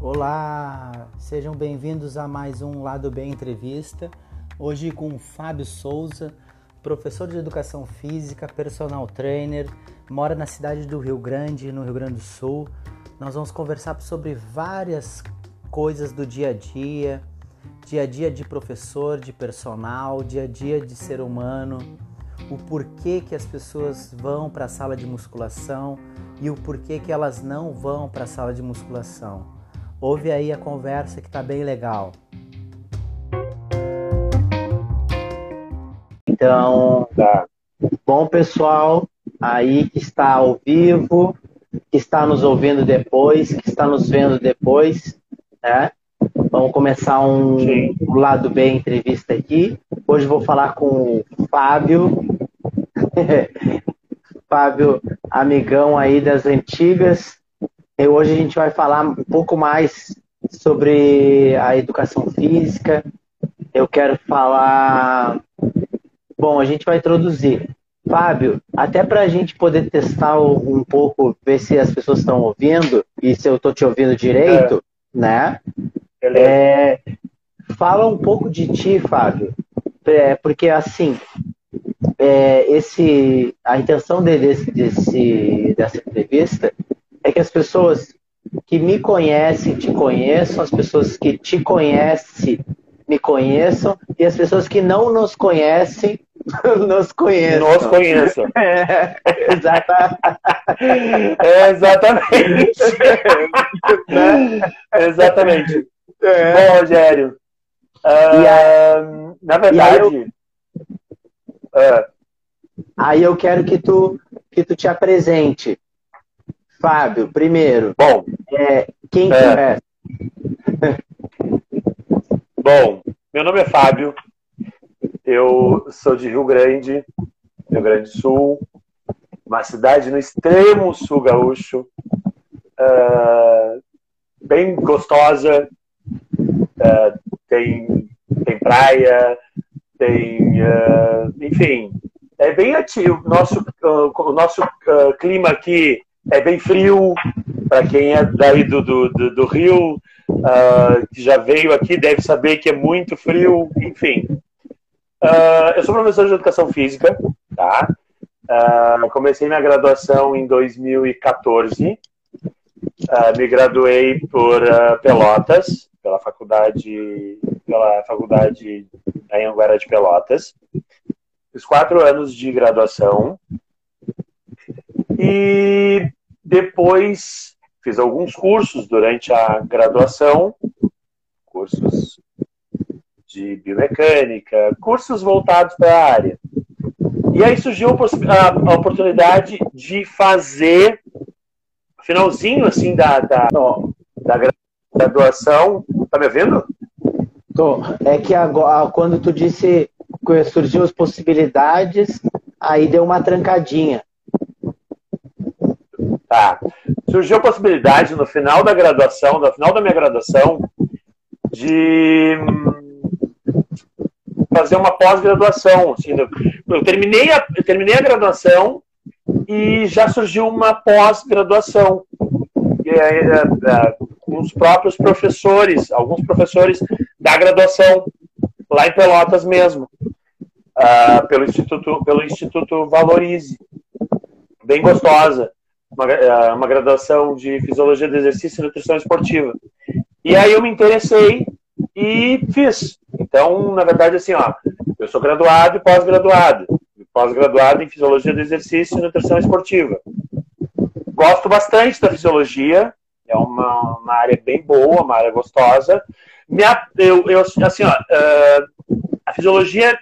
Olá, sejam bem-vindos a mais um Lado Bem Entrevista. Hoje com Fábio Souza, professor de educação física, personal trainer, mora na cidade do Rio Grande, no Rio Grande do Sul. Nós vamos conversar sobre várias coisas do dia a dia, dia a dia de professor, de personal, dia a dia de ser humano, o porquê que as pessoas vão para a sala de musculação e o porquê que elas não vão para a sala de musculação. Ouve aí a conversa que tá bem legal. Então, tá. bom pessoal aí que está ao vivo, que está nos ouvindo depois, que está nos vendo depois, né? Vamos começar um, um lado bem entrevista aqui. Hoje vou falar com o Fábio. Fábio, amigão aí das antigas, e hoje a gente vai falar um pouco mais sobre a educação física. Eu quero falar. Bom, a gente vai introduzir. Fábio, até para a gente poder testar um pouco, ver se as pessoas estão ouvindo e se eu estou te ouvindo direito, é. Né? É, fala um pouco de ti, Fábio, é, porque assim, é, esse, a intenção desse, desse, dessa entrevista é que as pessoas que me conhecem te conheçam, as pessoas que te conhecem me conheçam e as pessoas que não nos conhecem nos conheçam. Nos conheçam. É, exata... é, exatamente. né? Exatamente. É. Bom, Rogério. Uh, na verdade. Aí eu... Uh. aí eu quero que tu, que tu te apresente. Fábio, primeiro. Bom. É, quem é. é? Bom, meu nome é Fábio. Eu sou de Rio Grande, Rio Grande do Sul, uma cidade no extremo sul gaúcho, uh, bem gostosa, uh, tem, tem praia, tem, uh, enfim, é bem ativo. Nosso, o nosso clima aqui é bem frio. Para quem é daí do, do, do, do Rio, que já veio aqui, deve saber que é muito frio. Enfim, uh, eu sou professor de educação física, tá? Uh, comecei minha graduação em 2014. me graduei por Pelotas, pela faculdade, pela faculdade em Anguera de Pelotas. Fiz quatro anos de graduação. E depois fiz alguns cursos durante a graduação, cursos de biomecânica, cursos voltados para a área. E aí surgiu a, oportunidade de fazer, finalzinho assim da, da, da graduação. Tá me ouvindo? Tô. É que agora, quando tu disse que surgiu as possibilidades, aí deu uma trancadinha. Tá. Surgiu a possibilidade no final da graduação, no final da minha graduação, de hum, fazer uma pós-graduação. Assim, eu, terminei a, eu terminei a graduação e já surgiu uma pós-graduação. É, é, com os próprios professores, alguns professores da graduação, lá em Pelotas mesmo, uh, pelo, Instituto, pelo Instituto Valorize. Bem gostosa uma, é, uma graduação de Fisiologia do Exercício e Nutrição Esportiva. E aí eu me interessei e fiz. Então, na verdade, assim, ó, eu sou graduado e pós-graduado. Pós-graduado em Fisiologia do Exercício e Nutrição Esportiva. Gosto bastante da fisiologia, é uma, uma área bem boa, uma área gostosa. Me, eu, eu, assim, ó, a fisiologia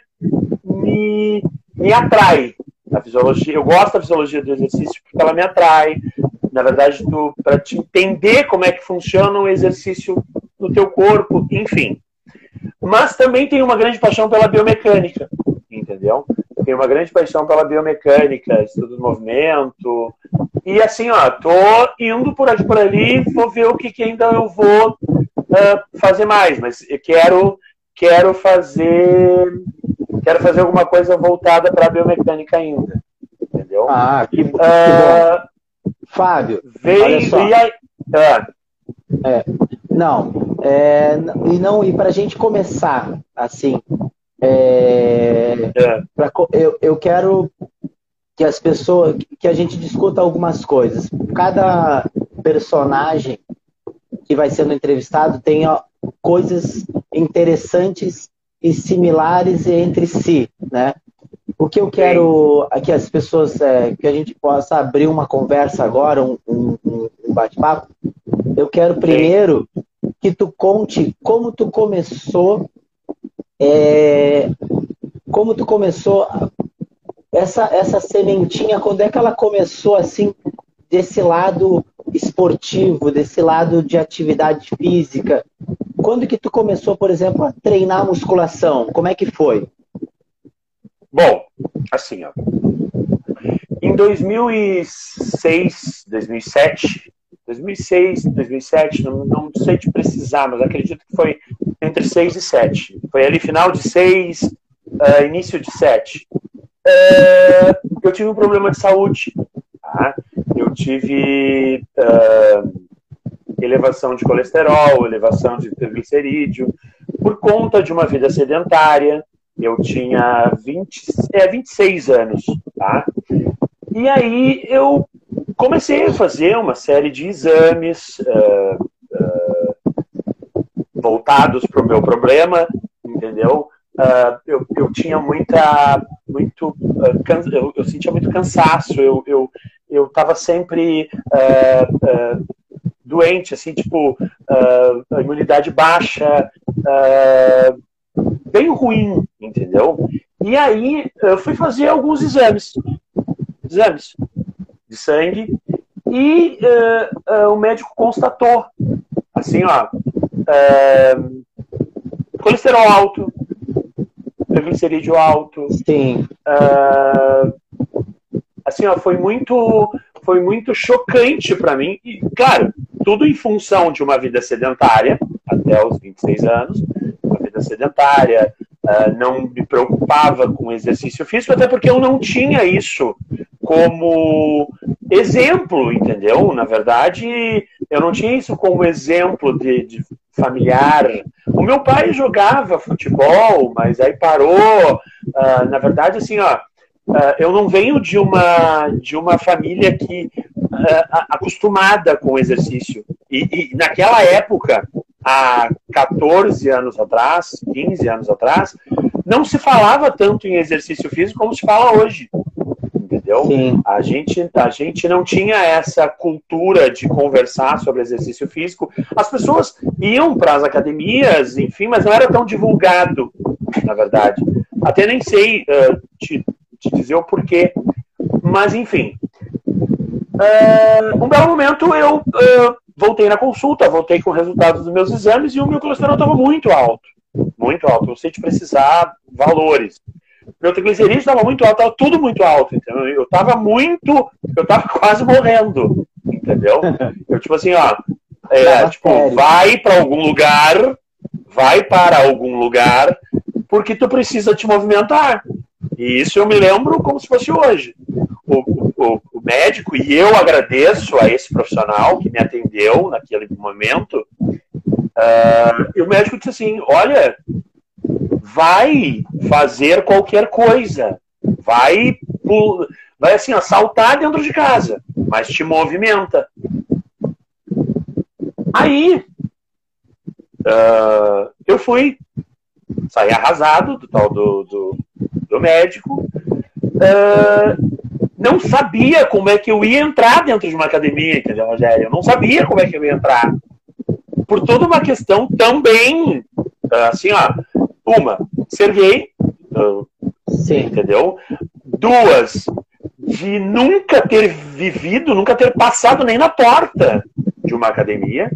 me, me atrai, a fisiologia, eu gosto da fisiologia do exercício porque ela me atrai. Na verdade, para te entender como é que funciona o exercício no teu corpo, enfim. Mas também tenho uma grande paixão pela biomecânica, entendeu? Tenho uma grande paixão pela biomecânica, estudo do movimento. E assim, ó, tô indo por aqui por ali, vou ver o que, que ainda eu vou uh, fazer mais, mas eu quero, quero fazer quero fazer alguma coisa voltada para a biomecânica ainda. Entendeu? Ah, que, que uh, bom. Fábio, veio, olha só. E aí, ah. é, não, é, e não e para a gente começar assim, é, é. Pra, eu, eu quero que as pessoas, que a gente discuta algumas coisas. Cada personagem que vai sendo entrevistado tem ó, coisas interessantes e similares entre si, né? O que eu quero aqui as pessoas é, que a gente possa abrir uma conversa agora, um, um, um bate-papo. Eu quero primeiro que tu conte como tu começou, é, como tu começou essa, essa sementinha, quando é que ela começou assim, desse lado esportivo, desse lado de atividade física? Quando que tu começou, por exemplo, a treinar musculação? Como é que foi? Bom, assim, ó. Em 2006, 2007, 2006, 2007, não, não sei te precisar, mas acredito que foi entre 6 e 7. Foi ali final de 6, uh, eh, início de 7 é, eu tive um problema de saúde. Tá? Eu tive uh, elevação de colesterol, elevação de triglicerídeo, por conta de uma vida sedentária. Eu tinha 20, é, 26 anos. Tá? E aí eu comecei a fazer uma série de exames uh, uh, voltados para o meu problema, entendeu? Uh, eu, eu tinha muita muito uh, eu, eu, sentia muito cansaço eu eu eu estava sempre doente assim tipo a imunidade baixa bem ruim entendeu e aí eu fui fazer alguns exames exames de sangue e o médico constatou assim ó colesterol alto triglicerídeo alto. Sim. Uh, assim, ó, foi muito, foi muito chocante para mim. E, claro, tudo em função de uma vida sedentária, até os 26 anos, uma vida sedentária, uh, não me preocupava com exercício físico, até porque eu não tinha isso como exemplo, entendeu? Na verdade, eu não tinha isso como exemplo de, de familiar. O meu pai jogava futebol, mas aí parou. Uh, na verdade, assim, ó, uh, eu não venho de uma de uma família que uh, acostumada com exercício. E, e, naquela época, há 14 anos atrás, 15 anos atrás, não se falava tanto em exercício físico como se fala hoje entendeu? Sim. A gente, a gente não tinha essa cultura de conversar sobre exercício físico. As pessoas iam para as academias, enfim, mas não era tão divulgado, na verdade. Até nem sei uh, te, te, dizer o porquê. Mas, enfim. Uh, um belo momento eu uh, voltei na consulta, voltei com resultados dos meus exames e o meu colesterol estava muito alto. Muito alto. Não sei te precisar valores meu triglicerídeo estava muito alto, estava tudo muito alto, entendeu? Eu estava muito, eu estava quase morrendo, entendeu? Eu, tipo assim, ó, é, tipo, vai para algum lugar, vai para algum lugar, porque tu precisa te movimentar. E isso eu me lembro como se fosse hoje. O, o, o médico, e eu agradeço a esse profissional que me atendeu naquele momento, uh, e o médico disse assim, olha, vai fazer qualquer coisa. Vai, vai assim, assaltar dentro de casa, mas te movimenta. Aí, uh, eu fui, saí arrasado do tal do, do, do médico. Uh, não sabia como é que eu ia entrar dentro de uma academia, entendeu, Rogério? Eu não sabia como é que eu ia entrar. Por toda uma questão também, assim, ó, uma, ser gay, Sim. entendeu? Duas, de nunca ter vivido, nunca ter passado nem na porta de uma academia.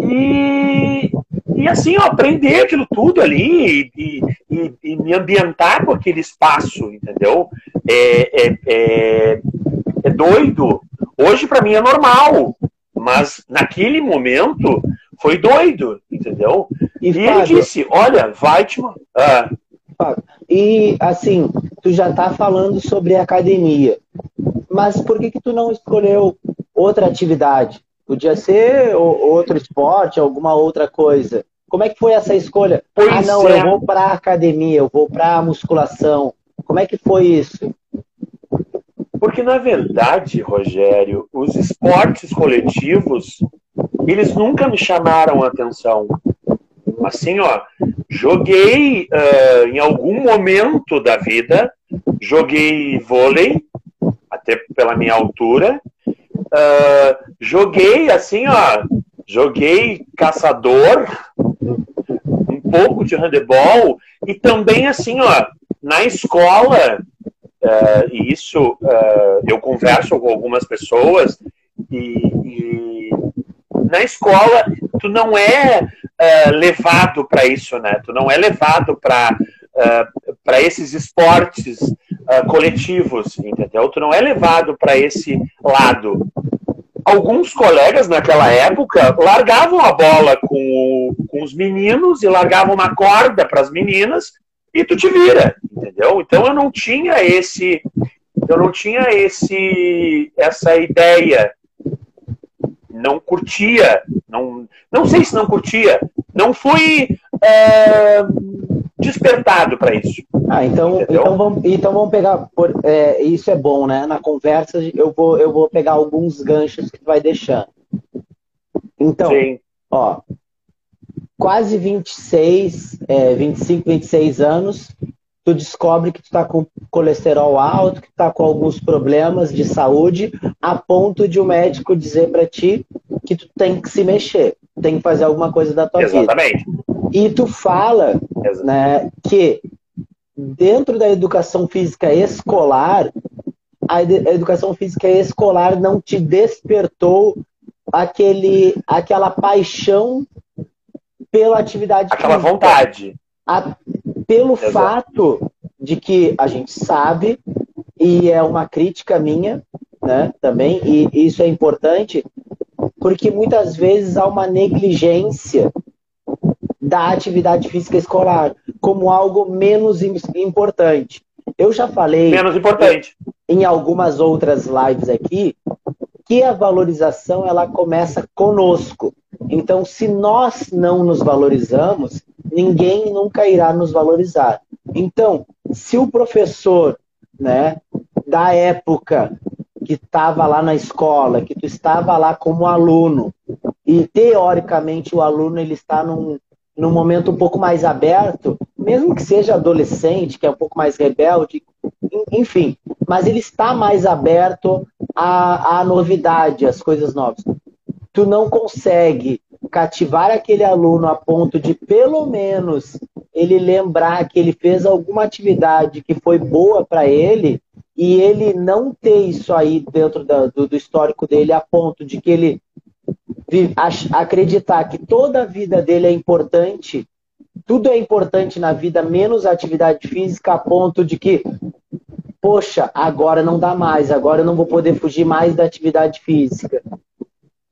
E, e assim, ó, aprender aquilo tudo ali e, e, e, me ambientar com aquele espaço, entendeu? É, é, é, é doido. Hoje, para mim, é normal. Mas naquele momento foi doido, entendeu? E, e ele disse, olha, vai te... Ah. E, assim, tu já tá falando sobre academia, mas por que que tu não escolheu outra atividade? Podia ser outro esporte, alguma outra coisa. Como é que foi essa escolha? Pois ah, não, é. eu vou para academia, eu vou para musculação. Como é que foi isso? Porque, na verdade, Rogério, os esportes coletivos, eles nunca me chamaram a atenção. Assim, ó, joguei uh, em algum momento da vida, joguei vôlei, até pela minha altura, uh, joguei assim, ó, joguei caçador, um pouco de handebol, e também assim, ó, na escola, uh, e isso uh, eu converso com algumas pessoas, e, e na escola tu não é uh, levado para isso, né? Tu não é levado para uh, para esses esportes uh, coletivos, entendeu? Tu não é levado para esse lado. Alguns colegas naquela época largavam a bola com, com os meninos e largavam uma corda para as meninas e tu te vira, entendeu? Então eu não tinha esse eu não tinha esse essa ideia não curtia não não sei se não curtia não fui é, despertado para isso. Ah então então vamos então vamos pegar por, é, isso é bom né? Na conversa eu vou eu vou pegar alguns ganchos que tu vai deixando. Então Sim. ó quase 26, é, 25, 26 anos, tu descobre que tu está com colesterol alto, que tá com alguns problemas de saúde, a ponto de o um médico dizer para ti que tu tem que se mexer, tem que fazer alguma coisa da tua Exatamente. vida. E tu fala né, que dentro da educação física escolar, a educação física escolar não te despertou aquele, aquela paixão pela atividade Aquela física. vontade. A, pelo Exato. fato de que a gente sabe, e é uma crítica minha, né, também, e isso é importante, porque muitas vezes há uma negligência da atividade física escolar como algo menos importante. Eu já falei menos importante em algumas outras lives aqui que a valorização ela começa conosco. Então, se nós não nos valorizamos, ninguém nunca irá nos valorizar. Então, se o professor, né, da época que estava lá na escola, que tu estava lá como aluno, e teoricamente o aluno ele está num, num momento um pouco mais aberto, mesmo que seja adolescente, que é um pouco mais rebelde, enfim, mas ele está mais aberto à, à novidade, às coisas novas. Tu não consegue cativar aquele aluno a ponto de, pelo menos, ele lembrar que ele fez alguma atividade que foi boa para ele e ele não ter isso aí dentro da, do, do, histórico dele a ponto de que ele acreditar que toda a vida dele é importante, tudo é importante na vida, menos a atividade física, a ponto de que poxa, agora não dá mais, agora eu não vou poder fugir mais da atividade física.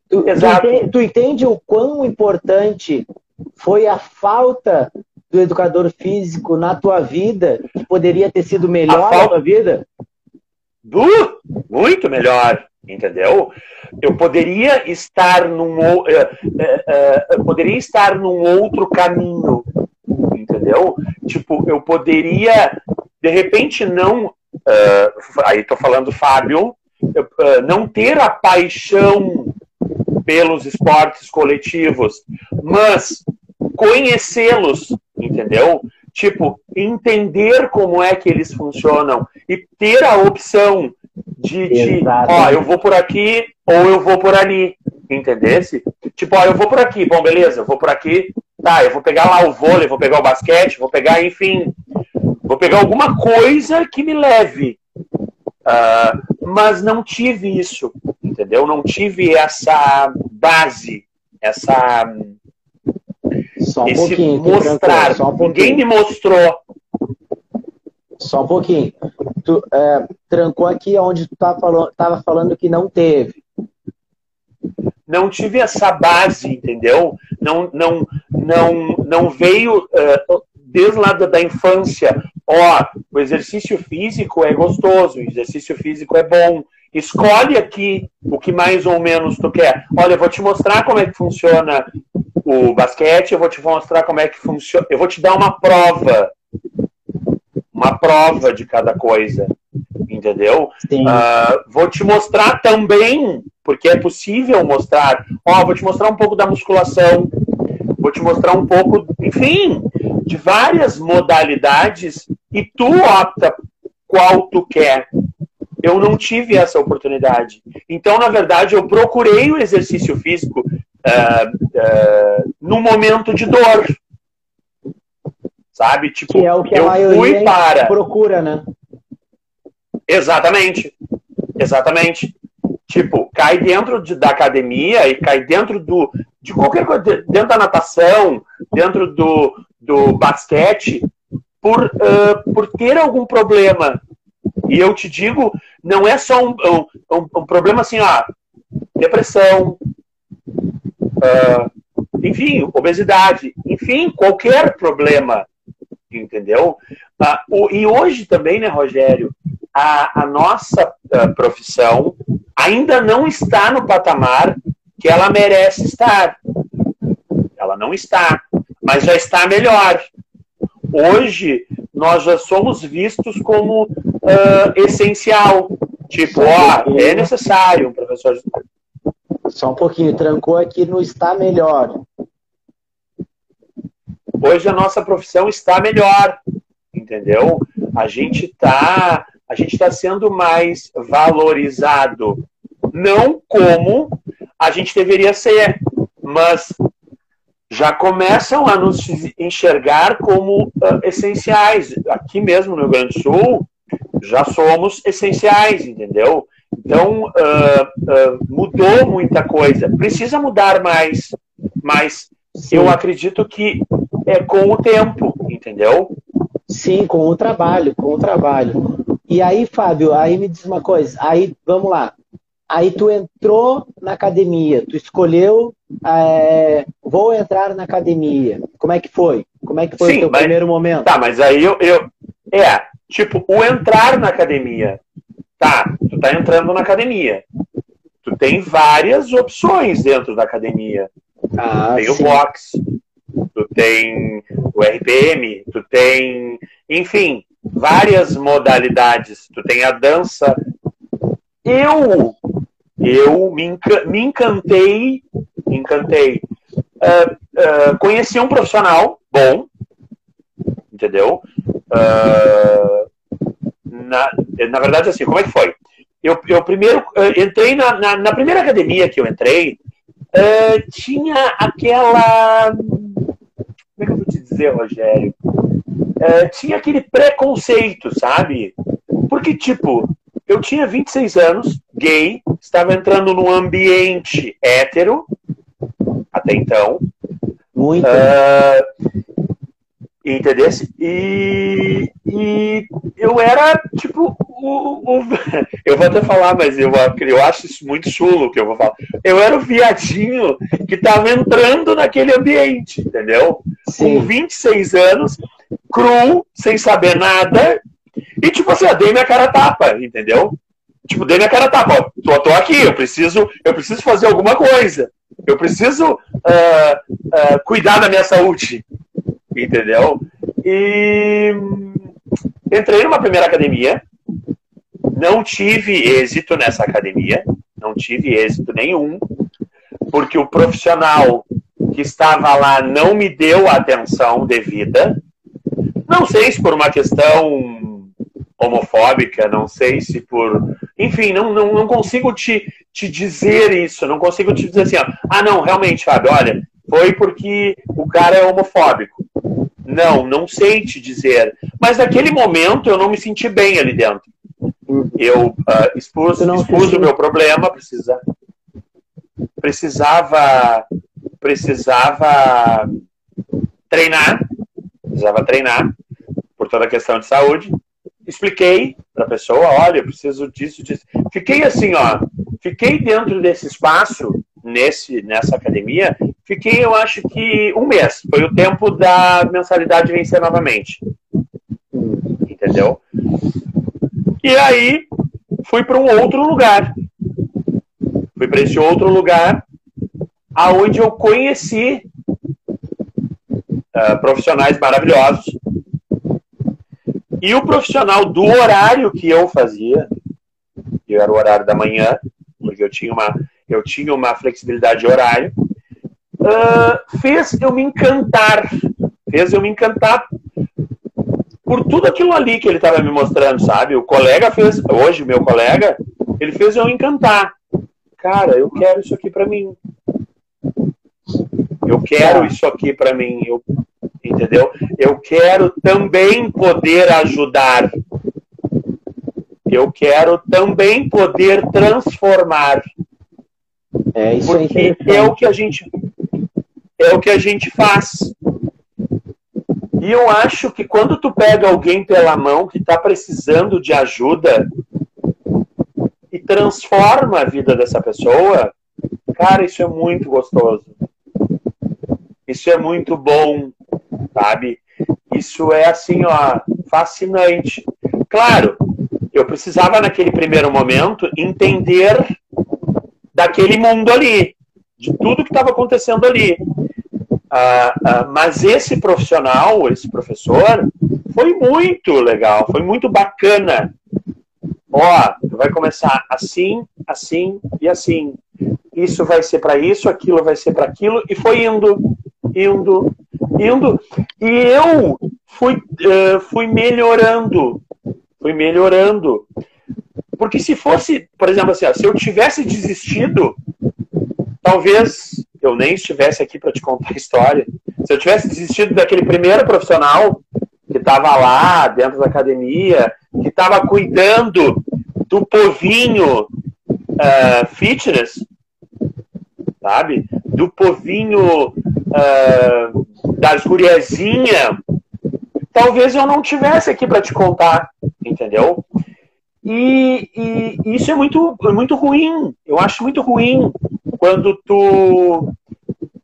Tu, Exato. Tu, entende, tu entende o quão importante foi a falta do educador físico na tua vida, que poderia ter sido melhor na tua vida? Du, muito melhor, entendeu? Eu poderia estar num, uh, uh, uh, poderia estar num outro caminho, entendeu? Tipo, eu poderia, de repente, não uh, aí estou falando Fábio, uh, não ter a paixão pelos esportes coletivos, mas conhecê-los, entendeu? Tipo, entender como é que eles funcionam e ter a opção de, de ó, eu vou por aqui ou eu vou por ali, entendesse? Tipo, ó, eu vou por aqui, bom, beleza, eu vou por aqui, tá, eu vou pegar lá o vôlei, vou pegar o basquete, vou pegar, enfim, Vou pegar alguma coisa que me leve. Uh, mas não tive isso, entendeu? Não tive essa base, essa. Só um esse pouquinho, mostrar. Só um Ninguém me mostrou. Só um pouquinho. Tu é, trancou aqui onde tu estava falando, tava falando que não teve. não tive essa base, entendeu? Não, não, não, não veio uh, desde lá da, da infância. Ó, o exercício físico é gostoso, o exercício físico é bom. Escolhe aqui o que mais ou menos tu quer. Olha, eu vou te mostrar como é que funciona o basquete, eu vou te mostrar como é que funciona. Eu vou te dar uma prova. Uma prova de cada coisa entendeu? Uh, vou te mostrar também, porque é possível mostrar. Ó, vou te mostrar um pouco da musculação, vou te mostrar um pouco, enfim, de várias modalidades e tu opta qual tu quer. Eu não tive essa oportunidade. Então, na verdade, eu procurei o exercício físico uh, uh, no momento de dor. Sabe? Tipo, que é o que a eu fui para. procura, né? Exatamente. Exatamente. Tipo, cai dentro de, da academia e cai dentro do de qualquer coisa, dentro da natação, dentro do, do basquete, por, uh, por ter algum problema. E eu te digo, não é só um, um, um problema assim, ah, depressão, uh, enfim, obesidade, enfim, qualquer problema, entendeu? Uh, o, e hoje também, né, Rogério, a, a nossa uh, profissão ainda não está no patamar que ela merece estar. Ela não está, mas já está melhor. Hoje, nós já somos vistos como uh, essencial. Tipo, ó, é necessário um professor de Só um pouquinho, trancou aqui no está melhor. Hoje a nossa profissão está melhor, entendeu? A gente está a gente está sendo mais valorizado. Não como a gente deveria ser, mas já começam a nos enxergar como uh, essenciais. Aqui mesmo no Rio Grande do Sul, já somos essenciais, entendeu? Então, uh, uh, mudou muita coisa. Precisa mudar mais, mas Sim. eu acredito que é com o tempo, entendeu? Sim, com o trabalho, com o trabalho. E aí, Fábio, aí me diz uma coisa. Aí, vamos lá. Aí tu entrou na academia, tu escolheu, é, vou entrar na academia. Como é que foi? Como é que foi Sim, o teu mas, primeiro momento? Tá, mas aí eu, eu. É, tipo, o entrar na academia. Tá, tu tá entrando na academia. Tu tem várias opções dentro da academia. Ah, tu tem sim. o box, tu tem o RPM, tu tem. Enfim, várias modalidades. Tu tem a dança. Eu, eu me, enca me encantei, me encantei. Uh, uh, conheci um profissional bom, entendeu? Uh, na, na verdade, assim, como é que foi? Eu, eu primeiro entrei na, na, na, primeira academia que eu entrei, tinha aquela. Como é que eu vou te dizer, Rogério? é, tinha aquele preconceito, sabe? Porque, tipo, eu tinha 26 anos, gay, estava entrando num ambiente hétero, até então. Muito. Uh, entendeu? E, e eu era, tipo, o, o, eu vou até falar, mas eu, eu acho isso muito chulo que eu vou falar. Eu era o viadinho que estava entrando naquele ambiente, entendeu? Sim. Com 26 anos, cru, sem saber nada, e tipo assim, eu dei minha cara tapa, entendeu? Tipo, dei minha cara tapa, tô, tô aqui, eu preciso, eu preciso fazer alguma coisa. Eu preciso uh, uh, cuidar da minha saúde, entendeu? E entrei numa primeira academia, não tive êxito nessa academia, não tive êxito nenhum, porque o profissional que estava lá não me deu a atenção devida, não sei se por uma questão homofóbica, não sei se por. Enfim, não, não, não consigo te, te dizer isso, não consigo te dizer assim, ó, ah, não, realmente, Fábio, olha, foi porque o cara é homofóbico. Não, não sei te dizer. Mas naquele momento eu não me senti bem ali dentro. Eu uh, expus, expus o meu problema, precisa, precisava, precisava treinar, precisava treinar por toda a questão de saúde. Expliquei para a pessoa, olha, eu preciso disso, disso. Fiquei assim, ó, fiquei dentro desse espaço nesse, nessa academia, fiquei, eu acho que um mês. Foi o tempo da mensalidade vencer novamente. Entendeu? E aí fui para um outro lugar. Fui para esse outro lugar aonde eu conheci uh, profissionais maravilhosos. E o profissional do horário que eu fazia, eu era o horário da manhã, porque eu tinha uma, eu tinha uma flexibilidade de horário, uh, fez eu me encantar. Fez eu me encantar por tudo aquilo ali que ele estava me mostrando, sabe? O colega fez, hoje, meu colega, ele fez eu encantar. Cara, eu quero isso aqui para mim. Eu quero isso aqui para mim. Eu, entendeu? Eu quero também poder ajudar. Eu quero também poder transformar. É, isso Porque é, é o que a gente é o que a gente faz. E eu acho que quando tu pega alguém pela mão que está precisando de ajuda e transforma a vida dessa pessoa, cara, isso é muito gostoso. Isso é muito bom, sabe? Isso é assim, ó, fascinante. Claro, eu precisava naquele primeiro momento entender daquele mundo ali, de tudo que estava acontecendo ali. Ah, ah, mas esse profissional, esse professor, foi muito legal, foi muito bacana. Ó, vai começar assim, assim e assim. Isso vai ser para isso, aquilo vai ser para aquilo, e foi indo, indo, indo. E eu fui, uh, fui melhorando, fui melhorando. Porque se fosse, por exemplo, assim, ó, se eu tivesse desistido, talvez eu nem estivesse aqui para te contar a história. Se eu tivesse desistido daquele primeiro profissional que estava lá dentro da academia, que estava cuidando do povinho uh, fitness, sabe? Do povinho uh, das guriazinha, talvez eu não tivesse aqui para te contar, entendeu? E, e, isso é muito, é muito ruim. Eu acho muito ruim quando tu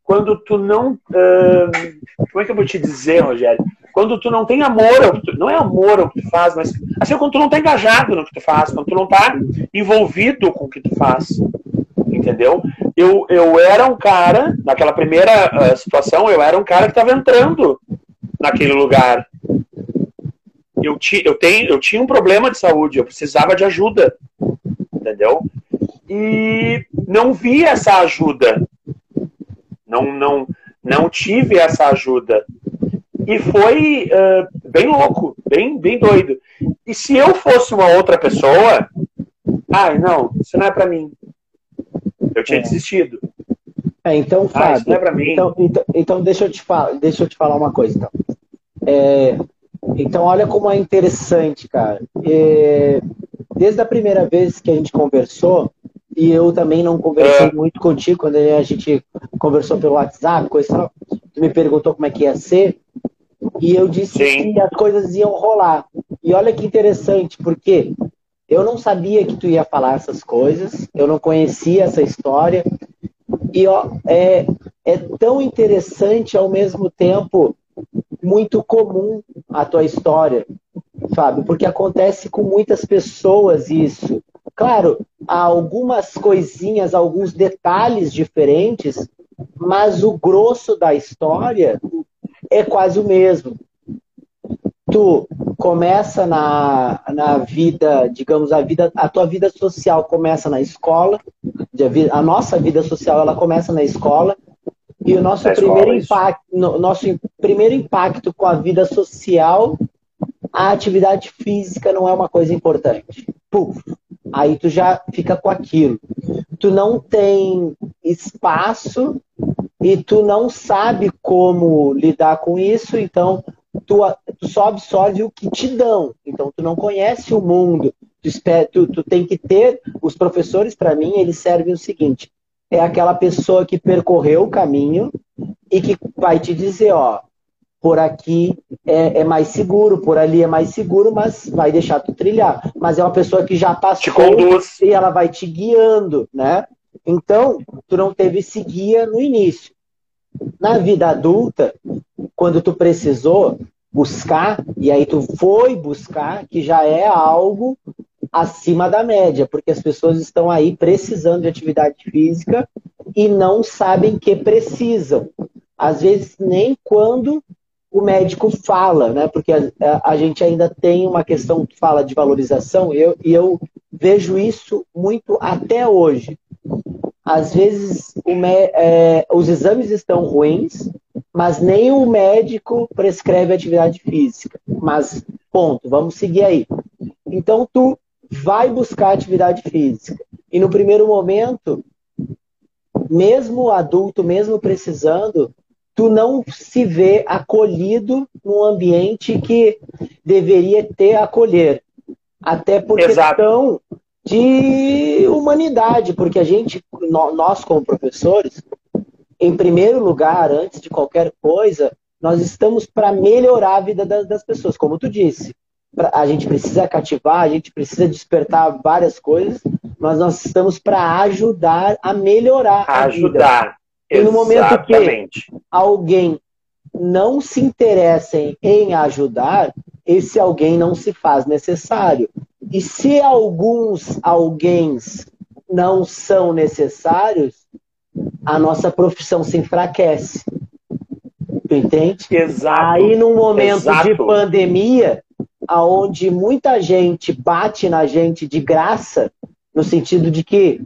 quando tu não uh, como é que eu vou te dizer, Rogério? Quando tu não tem amor, ao tu, não é amor ao que tu faz, mas assim quando tu não tá engajado no que tu faz, quando tu não tá envolvido com o que tu faz, entendeu? Eu, eu era um cara naquela primeira uh, situação, eu era um cara que estava entrando naquele lugar. Eu, ti, eu, tenho, eu tinha um problema de saúde, eu precisava de ajuda, entendeu? E não vi essa ajuda. Não, não, não tive essa ajuda. E foi uh, bem louco, bem, bem doido. E se eu fosse uma outra pessoa, ai, não, isso não é para mim. Eu tinha é. desistido. É, então, ah, Fábio, não é pra mim. Então, então, então, deixa, eu te falar, deixa eu te falar uma coisa. Então, é, então olha como é interessante, cara. É, desde a primeira vez que a gente conversou, e eu também não conversei é. muito contigo quando a gente conversou pelo WhatsApp, coisa, tu me perguntou como é que ia ser, e eu disse Sim. que as coisas iam rolar. E olha que interessante, porque eu não sabia que tu ia falar essas coisas, eu não conhecia essa história, e ó, é, é tão interessante ao mesmo tempo muito comum a tua história, Fábio, porque acontece com muitas pessoas isso. Claro, há algumas coisinhas, alguns detalhes diferentes, mas o grosso da história é quase o mesmo. Tu começa na, na vida, digamos, a vida, a tua vida social começa na escola, a nossa vida social ela começa na escola, e o nosso primeiro impacto, nosso primeiro impacto com a vida social, a atividade física não é uma coisa importante. Puf, aí tu já fica com aquilo. Tu não tem espaço e tu não sabe como lidar com isso, então tu, tu só absorve o que te dão. Então tu não conhece o mundo. Tu, tu, tu tem que ter. Os professores, para mim, eles servem o seguinte: é aquela pessoa que percorreu o caminho e que vai te dizer, ó, por aqui é, é, mais seguro, por ali é mais seguro, mas vai deixar tu trilhar. Mas é uma pessoa que já passou e ela vai te guiando, né? Então, tu não teve esse guia no início. Na vida adulta, quando tu precisou buscar, e aí tu foi buscar, que já é algo acima da média, porque as pessoas estão aí precisando de atividade física e não sabem que precisam. Às vezes, nem quando o médico fala, né? Porque a, a, gente ainda tem uma questão que fala de valorização, eu, e eu vejo isso muito até hoje. Às vezes é, os exames estão ruins, mas nem o médico prescreve atividade física. Mas, ponto, vamos seguir aí. Então, tu vai buscar atividade física. E no primeiro momento, mesmo adulto, mesmo precisando, tu não se vê acolhido num ambiente que deveria ter acolher. Até por Exato. questão de humanidade, porque a gente, nós como professores, em primeiro lugar, antes de qualquer coisa, nós estamos para melhorar a vida das, das, pessoas, como tu disse. A gente precisa cativar, a gente precisa despertar várias coisas, mas nós estamos para ajudar a melhorar a ajudar. vida. E no momento que alguém não se interessa em ajudar, esse alguém não se faz necessário. E se alguns alguém não são necessários, a nossa profissão se enfraquece. Tu entende? Exato. Aí, num momento Exato. de pandemia, aonde muita gente bate na gente de graça, no sentido de que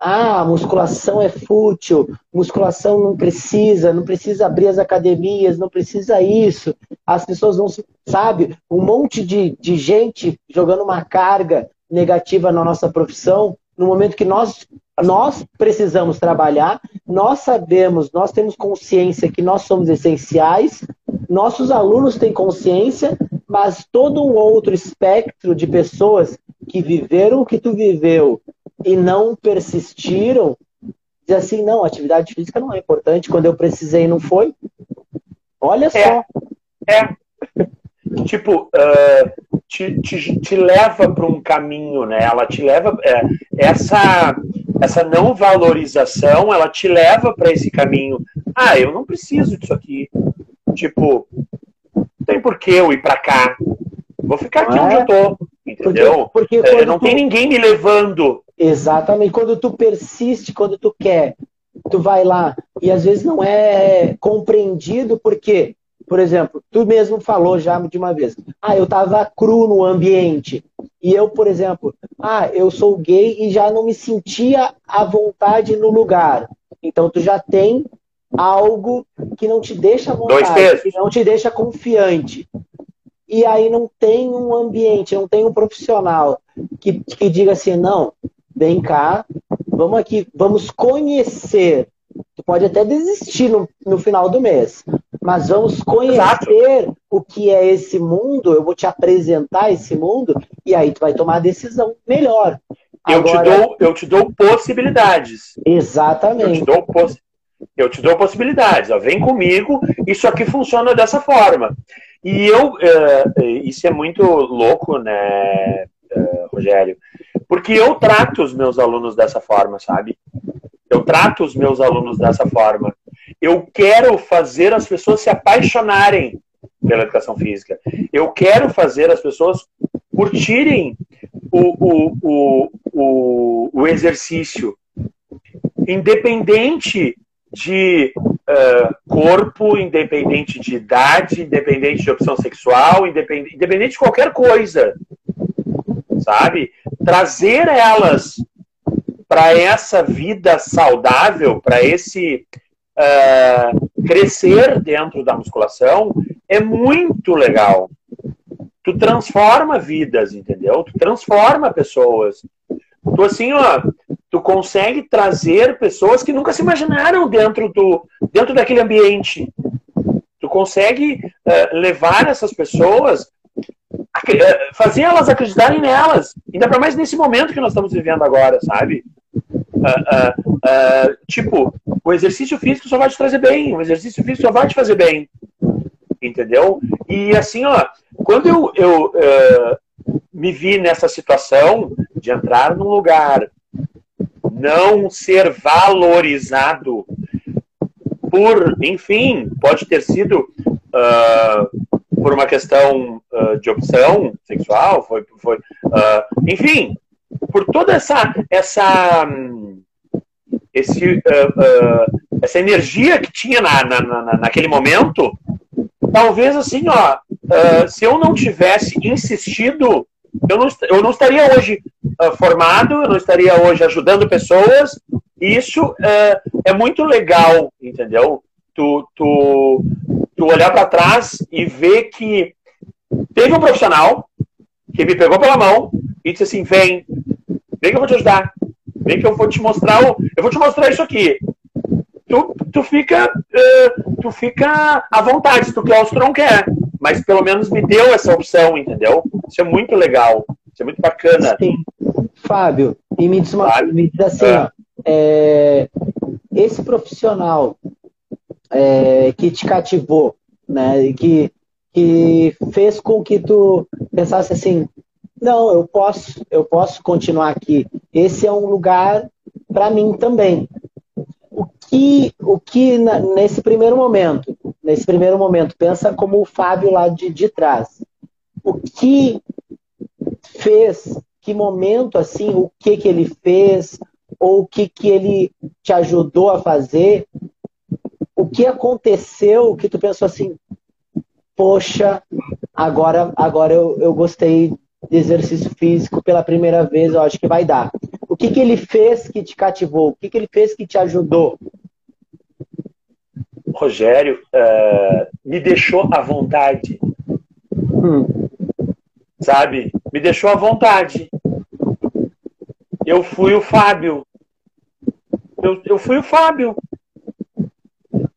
ah, musculação é fútil, musculação não precisa, não precisa abrir as academias, não precisa isso. As pessoas não sabe, um monte de, de gente jogando uma carga negativa na nossa profissão, no momento que nós, nós precisamos trabalhar, nós sabemos, nós temos consciência que nós somos essenciais, nossos alunos têm consciência, mas todo um outro espectro de pessoas que viveram o que tu viveu e não persistiram, diz assim, não, atividade física não é importante, quando eu precisei não foi. Olha é, só. É. Tipo, uh, te, te, te, leva para um caminho, né? Ela te leva. É, essa, essa não valorização, ela te leva para esse caminho. Ah, eu não preciso disso aqui. Tipo, tem por que eu ir para cá. Vou ficar aqui é? onde eu tô. Entendeu? Porque, porque é, não tu... tem ninguém me levando. Exatamente. Quando tu persiste, quando tu quer, tu vai lá e às vezes não é compreendido porque, por exemplo, tu mesmo falou já de uma vez, ah, eu estava cru no ambiente. E eu, por exemplo, ah, eu sou gay e já não me sentia à vontade no lugar. Então tu já tem algo que não te deixa vontade, que não te deixa confiante. E aí não tem um ambiente, não tem um profissional que, que diga assim, não, vem cá, vamos aqui, vamos conhecer. Tu pode até desistir no, no final do mês, mas vamos conhecer Exato. o que é esse mundo, eu vou te apresentar esse mundo, e aí tu vai tomar a decisão melhor. Eu, Agora, te, dou, eu te dou possibilidades. Exatamente. Eu te dou, poss, eu te dou possibilidades. Ó, vem comigo, isso aqui funciona dessa forma. E eu, uh, isso é muito louco, né, uh, Rogério? Porque eu trato os meus alunos dessa forma, sabe? Eu trato os meus alunos dessa forma. Eu quero fazer as pessoas se apaixonarem pela educação física. Eu quero fazer as pessoas curtirem o, o, o, o, o exercício. Independente de uh, corpo, independente de idade, independente de opção sexual, independente, independente de qualquer coisa sabe? Trazer elas para essa vida saudável, para esse uh, crescer dentro da musculação, é muito legal. Tu transforma vidas, entendeu? Tu transforma pessoas. Tu assim, ó, tu consegue trazer pessoas que nunca se imaginaram dentro do dentro daquele ambiente. Tu consegue uh, levar essas pessoas é, fazer elas acreditarem nelas. Ainda para mais nesse momento que nós estamos vivendo agora, sabe? Uh, uh, uh, tipo, o exercício físico só vai te trazer bem, o exercício físico só vai te fazer bem. Entendeu? E assim, ó, quando eu, eu me vi nessa situação de entrar num lugar não ser valorizado por, enfim, pode ter sido uh, por uma questão uh, de opção sexual, foi, foi uh, enfim, por toda essa essa esse, essa energia que tinha na, na, na, naquele momento, talvez assim, ó, se eu não tivesse insistido eu não, eu não estaria hoje uh, formado, eu não estaria hoje ajudando pessoas. Isso uh, é muito legal, entendeu? Tu, tu, tu olhar para trás e ver que teve um profissional que me pegou pela mão e disse assim: vem, vem que eu vou te ajudar, vem que eu vou te mostrar, o, eu vou te mostrar isso aqui. Tu, tu fica, uh, tu fica à vontade, se tu quer ou se tu não quer mas pelo menos me deu essa opção, entendeu? Isso é muito legal, isso é muito bacana. Sim. Fábio, e me diz, uma, me diz assim, é. Ó, é, esse profissional é, que te cativou, né, que, que fez com que tu pensasse assim, não, eu posso, eu posso continuar aqui. Esse é um lugar para mim também. O que, o que na, nesse primeiro momento nesse primeiro momento. Pensa como o Fábio lá de, de trás. O que fez, que momento assim, o que que ele fez, ou o que que ele te ajudou a fazer, o que aconteceu que tu pensou assim, poxa, agora, agora eu, eu gostei de exercício físico pela primeira vez, eu acho que vai dar. O que que ele fez que te cativou? O que que ele fez que te ajudou? Rogério uh, me deixou à vontade. Hum. Sabe? Me deixou à vontade. Eu fui o Fábio. Eu, eu fui o Fábio.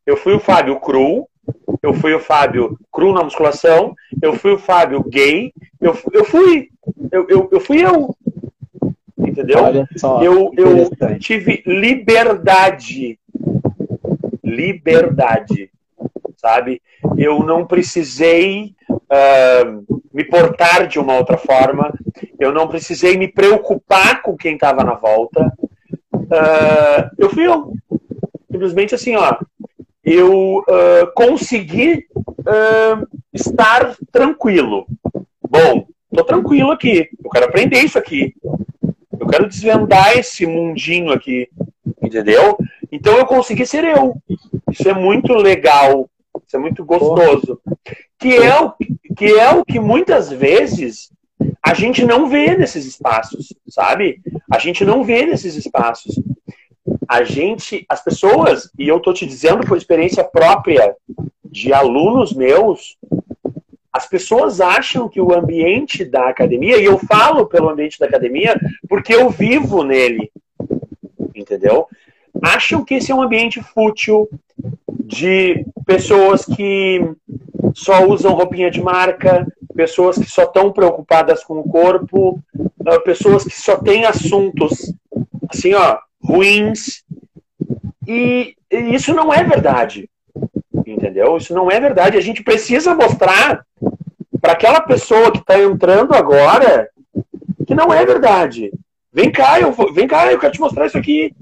Eu fui o Fábio cru. Eu fui o Fábio cru na musculação. Eu fui o Fábio gay. Eu, eu fui. Eu, eu, eu fui eu. Entendeu? eu, eu tive liberdade liberdade, sabe? Eu não precisei uh, me portar de uma outra forma, eu não precisei me preocupar com quem estava na volta. Uh, eu fui eu. Simplesmente assim, ó. Eu uh, consegui estar tranquilo. Bom, tô tranquilo aqui. Eu quero aprender isso aqui. Eu quero desvendar esse mundinho aqui. Entendeu? Então eu consegui ser eu. Isso é muito legal. Isso é muito gostoso. Que é, o, que é o que muitas vezes a gente não vê nesses espaços, sabe? A gente não vê nesses espaços. A gente, as pessoas, e eu estou te dizendo por experiência própria de alunos meus, as pessoas acham que o ambiente da academia, e eu falo pelo ambiente da academia porque eu vivo nele, entendeu? Acham que esse é um ambiente fútil de pessoas que só usam roupinha de marca, pessoas que só estão preocupadas com o corpo, ah, pessoas que só têm assuntos assim, ó, ruins. E isso não é verdade. Entendeu? Isso não é verdade. A gente precisa mostrar para aquela pessoa que está entrando agora que não é verdade. Vem cá, eu vou, vem cá, eu quero te mostrar isso aqui.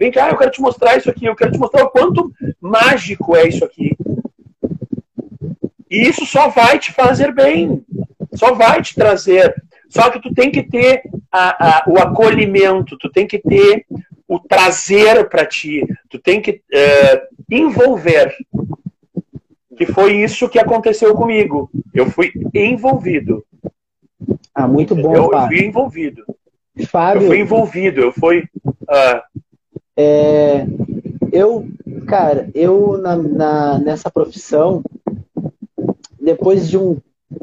Vem cá, eu quero te mostrar isso aqui, eu quero te mostrar o quanto mágico é isso aqui. E isso só vai te fazer bem, só vai te trazer. Só que tu tem que ter a, a, o acolhimento, tu tem que ter o trazer para ti, tu tem que uh, envolver. Que foi isso que aconteceu comigo. Eu fui envolvido. Ah, muito bom. Eu, eu fui envolvido. Fábio. Eu fui envolvido, eu fui. Uh, é, eu, cara, eu na, na, nessa profissão, depois de um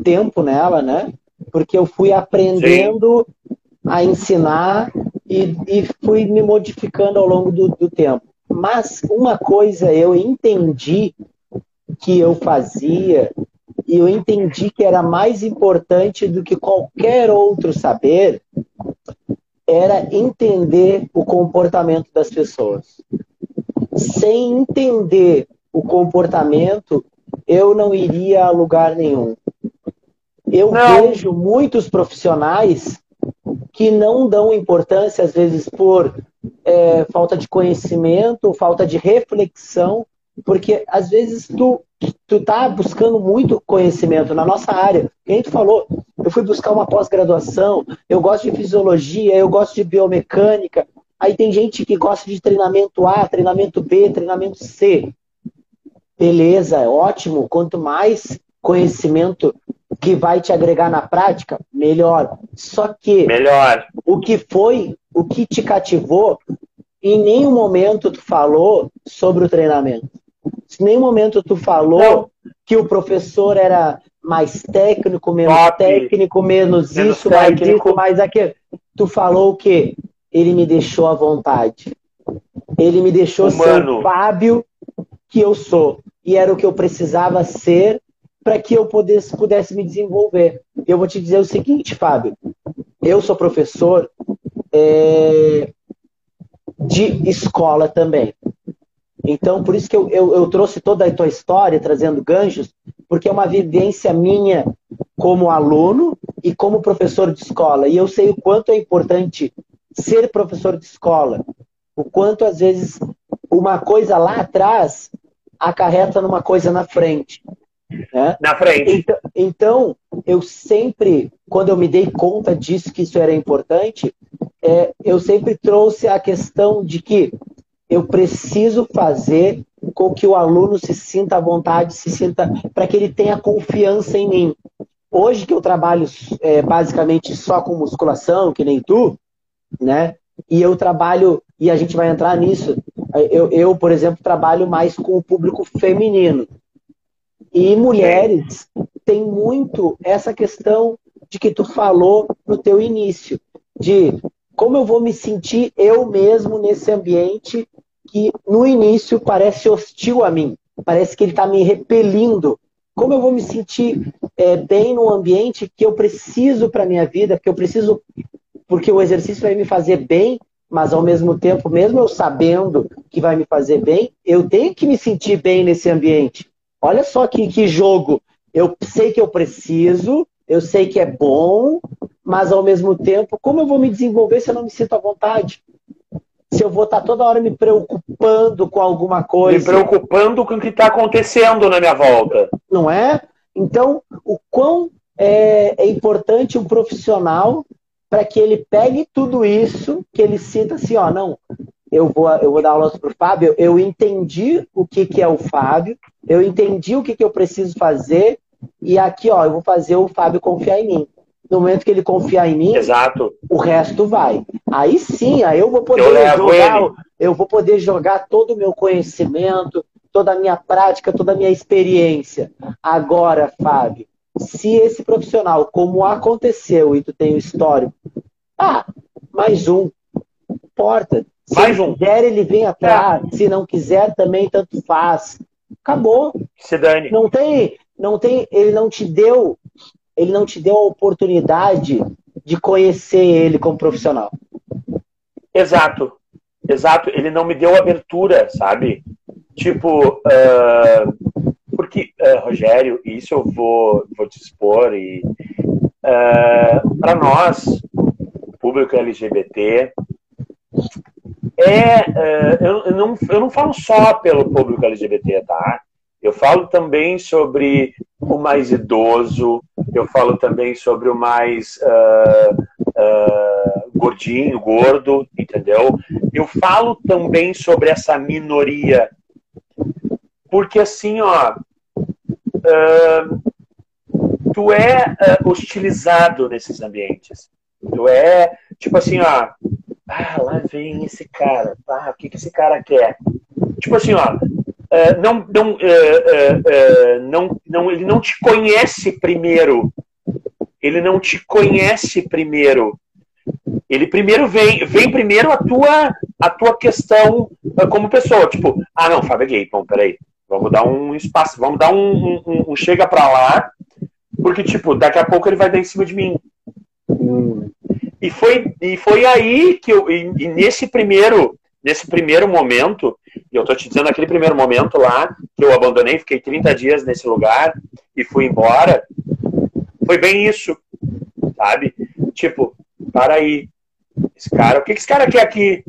tempo nela, né? Porque eu fui aprendendo Sim. a ensinar e, e, fui me modificando ao longo do, do tempo. Mas uma coisa eu entendi que eu fazia e eu entendi que era mais importante do que qualquer outro saber era entender o comportamento das pessoas. Sem entender o comportamento, eu não iria a lugar nenhum. Eu não. vejo muitos profissionais que não dão importância, às vezes, por é, falta de conhecimento, falta de reflexão, porque às vezes tu, tu tá buscando muito conhecimento na nossa área. Quem tu falou, eu fui buscar uma pós-graduação, eu gosto de fisiologia, eu gosto de biomecânica. Aí tem gente que gosta de treinamento A, treinamento B, treinamento C. Beleza, é ótimo. Quanto mais conhecimento que vai te agregar na prática, melhor. Só que melhor. o que foi, o que te cativou, em nenhum momento tu falou sobre o treinamento. Em nenhum momento tu falou Não. que o professor era mais técnico, menos Top. técnico, menos, menos isso, técnico. mais isso, mais aquilo. Tu falou o quê? Ele me deixou à vontade. Ele me deixou Humano. ser o Fábio que eu sou. E era o que eu precisava ser para que eu pudesse, pudesse me desenvolver. Eu vou te dizer o seguinte, Fábio. Eu sou professor é, de escola também. Então, por isso que eu, eu, eu, trouxe toda a tua história, trazendo ganchos, porque é uma vivência minha como aluno e como professor de escola. E eu sei o quanto é importante ser professor de escola. O quanto, às vezes, uma coisa lá atrás acarreta numa coisa na frente. Né? Na frente. Então, então, eu sempre, quando eu me dei conta disso, que isso era importante, é, eu sempre trouxe a questão de que eu preciso fazer com que o aluno se sinta à vontade, se sinta, para que ele tenha confiança em mim. Hoje que eu trabalho é, basicamente só com musculação, que nem tu, né? E eu trabalho, e a gente vai entrar nisso. Eu, eu por exemplo, trabalho mais com o público feminino. E mulheres têm muito essa questão de que tu falou no teu início, de como eu vou me sentir eu mesmo nesse ambiente que no início parece hostil a mim, parece que ele está me repelindo. Como eu vou me sentir é, bem num ambiente que eu preciso para minha vida, que eu preciso, porque o exercício vai me fazer bem, mas ao mesmo tempo, mesmo eu sabendo que vai me fazer bem, eu tenho que me sentir bem nesse ambiente. Olha só que, que jogo. Eu sei que eu preciso, eu sei que é bom, mas ao mesmo tempo, como eu vou me desenvolver se eu não me sinto à vontade? Se eu vou estar toda hora me preocupando com alguma coisa. Me preocupando com o que está acontecendo na minha volta. Não é? Então, o quão é, é importante um profissional para que ele pegue tudo isso, que ele sinta assim, ó, não, eu vou, eu vou dar aula para o Fábio, eu entendi o que, que é o Fábio, eu entendi o que, que eu preciso fazer, e aqui, ó, eu vou fazer o Fábio confiar em mim. No momento que ele confiar em mim, Exato. o resto vai. Aí sim, aí eu vou poder eu jogar, ele. eu vou poder jogar todo o meu conhecimento, toda a minha prática, toda a minha experiência. Agora, Fábio, se esse profissional, como aconteceu e tu tem o histórico, ah, mais um, importa. Se Mais um. quiser, ele vem atrás. É. Se não quiser, também tanto faz. Acabou. Se dane. Não tem, não tem, ele não te deu, ele não te deu a oportunidade de conhecer ele como profissional. Exato. Exato. Ele não me deu abertura, sabe? Tipo, uh, porque, uh, Rogério, isso eu vou, vou te expor e uh, ah, para nós, público LGBT, é, eu, eu, não, eu não falo só pelo público LGBT, tá? Eu falo também sobre o mais idoso, eu falo também sobre o mais uh, uh, gordinho, gordo, entendeu? Eu falo também sobre essa minoria, porque assim, ó, uh, tu é hostilizado nesses ambientes. Tu é, tipo assim, ó, ah, lá vem esse cara. Ah, o que, que esse cara quer? Tipo assim, ó. Uh, não, não, uh, não, não, ele não te conhece primeiro. Ele não te conhece primeiro. Ele primeiro vem, vem primeiro a tua, a tua questão como pessoa. Tipo, ah, não, Fábio é gay. Bom, peraí. Vamos dar um espaço, vamos dar um, um, um chega pra lá, porque, tipo, daqui a pouco ele vai dar em cima de mim. Hum. E foi, e foi aí que eu, e, e nesse primeiro, nesse primeiro momento, e eu tô te dizendo aquele primeiro momento lá, que eu abandonei, fiquei 30 dias nesse lugar e fui embora, foi bem isso, sabe? Tipo, para aí. Esse cara, o que, que esse cara quer aqui?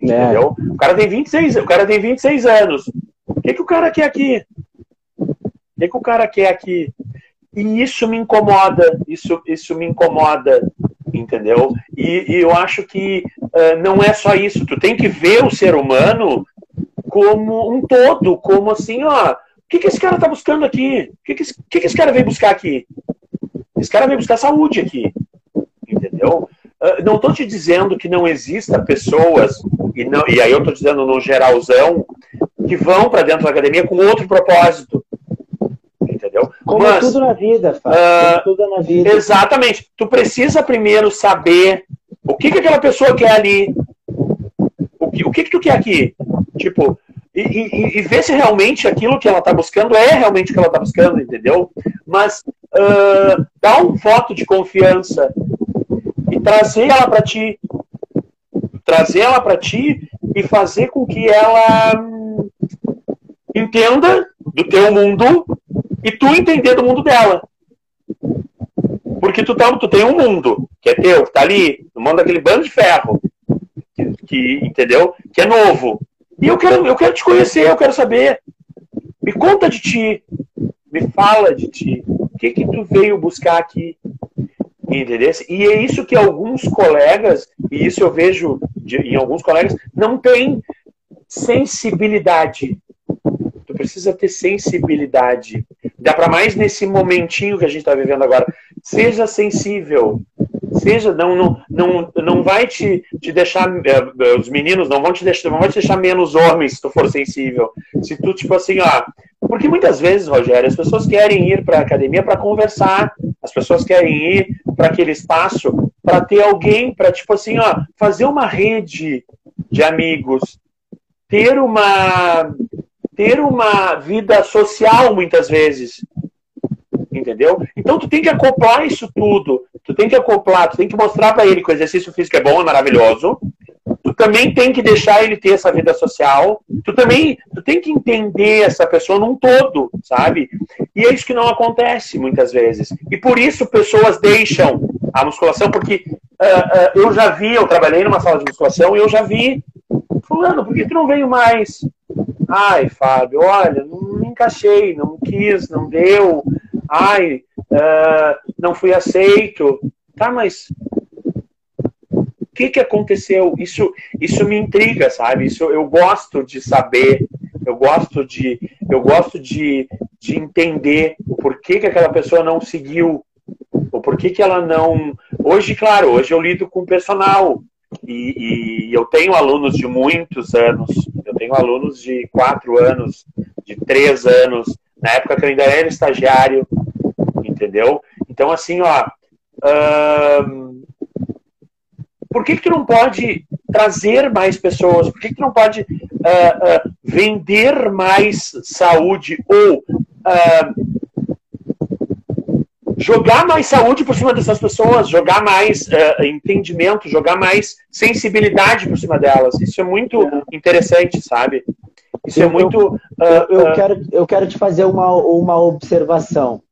Entendeu? É. O cara tem 26, o cara tem 26 anos. O que, que o cara quer aqui? O que, que o cara quer aqui? E isso me incomoda, isso, isso me incomoda, entendeu? E, e eu acho que uh, não é só isso. Tu tem que ver o ser humano como um todo, como assim, ó, o que, que esse cara tá buscando aqui? O que, que, esse, que, que esse cara veio buscar aqui? Esse cara veio buscar saúde aqui, entendeu? Uh, não estou te dizendo que não exista pessoas, e, não, e aí eu estou dizendo no geralzão, que vão para dentro da academia com outro propósito entendeu? Como Mas, tudo na vida, Fábio. Uh, tudo na vida. Exatamente. Tu precisa primeiro saber o que, que aquela pessoa quer ali. O que, o que, que tu quer aqui? Tipo, e, e, e ver se realmente aquilo que ela está buscando é realmente o que ela está buscando, entendeu? Mas uh, dá um voto de confiança e trazer ela para ti. Trazer ela para ti e fazer com que ela hum, entenda do teu mundo e tu entender do mundo dela. Porque tu, tá, tu tem um mundo que é teu, que tá ali, no mundo daquele bando de ferro, que, que, entendeu? Que é novo. E eu quero, eu quero te conhecer, eu quero saber. Me conta de ti. Me fala de ti. O que que tu veio buscar aqui? Entendeu? E é isso que alguns colegas, e isso eu vejo de, em alguns colegas, não têm sensibilidade. Tu precisa ter sensibilidade Dá para mais nesse momentinho que a gente está vivendo agora. Seja sensível. Seja, não, não, não, não vai te, te deixar. Eh, os meninos não vão te deixar, não vão te deixar menos homens se tu for sensível. Se tu, tipo assim, ó. Porque muitas vezes, Rogério, as pessoas querem ir para a academia para conversar. As pessoas querem ir para aquele espaço para ter alguém, para, tipo assim, ó, fazer uma rede de amigos. Ter uma ter uma vida social muitas vezes. Entendeu? Então tu tem que acoplar isso tudo. Tu tem que acoplar, tu tem que mostrar para ele que o exercício físico é bom, é maravilhoso. Tu também tem que deixar ele ter essa vida social. Tu também tu tem que entender essa pessoa num todo, sabe? E é isso que não acontece muitas vezes. E por isso pessoas deixam a musculação, porque uh, uh, eu já vi, eu trabalhei numa sala de musculação e eu já vi, fulano, por que tu não veio mais? Ai, Fábio, olha, não encaixei, não quis, não deu. Ai, uh, não fui aceito. Tá, mas o que, que aconteceu? Isso, isso me intriga, sabe? Isso eu gosto de saber. Eu gosto de, eu gosto de, de entender o porquê que aquela pessoa não seguiu, o porquê que ela não. Hoje, claro, hoje eu lido com personal e, e eu tenho alunos de muitos anos tenho alunos de quatro anos, de três anos, na época que eu ainda era estagiário, entendeu? Então, assim, ó, hum, por que, que tu não pode trazer mais pessoas? Por que, que tu não pode uh, uh, vender mais saúde ou uh, jogar mais saúde por cima dessas pessoas, jogar mais uh, entendimento, jogar mais sensibilidade por cima delas. Isso é muito interessante, sabe? Isso é eu, é muito. Eu, eu, quero, eu quero te fazer uma, uma observação.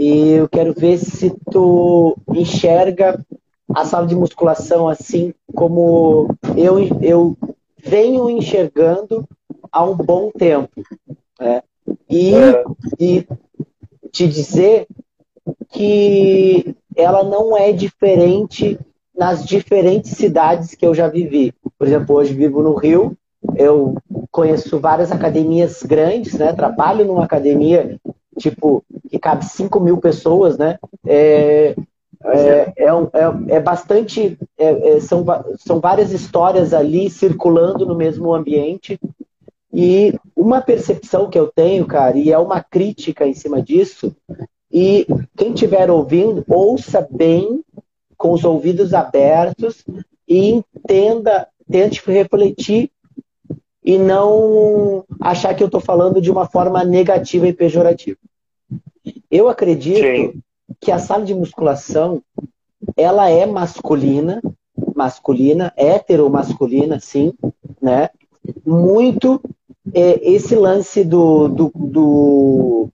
E eu quero ver se tu enxerga a sala de musculação assim como eu, eu venho enxergando há um bom tempo. Né? E, é. e te dizer que ela não é diferente nas diferentes cidades que eu já vivi. Por exemplo, hoje vivo no Rio, eu conheço várias academias grandes, né? Trabalho numa academia tipo que cabe 5 mil pessoas, né? É, é, é, é, é bastante. É, é, são, são várias histórias ali circulando no mesmo ambiente. E uma percepção que eu tenho, cara, e é uma crítica em cima disso, e quem estiver ouvindo, ouça bem, com os ouvidos abertos, e entenda, tente refletir e não achar que eu estou falando de uma forma negativa e pejorativa. Eu acredito Sim. que a sala de musculação ela é masculina, masculina, heteromasculina, sim, né? Muito é, esse lance do, do, do,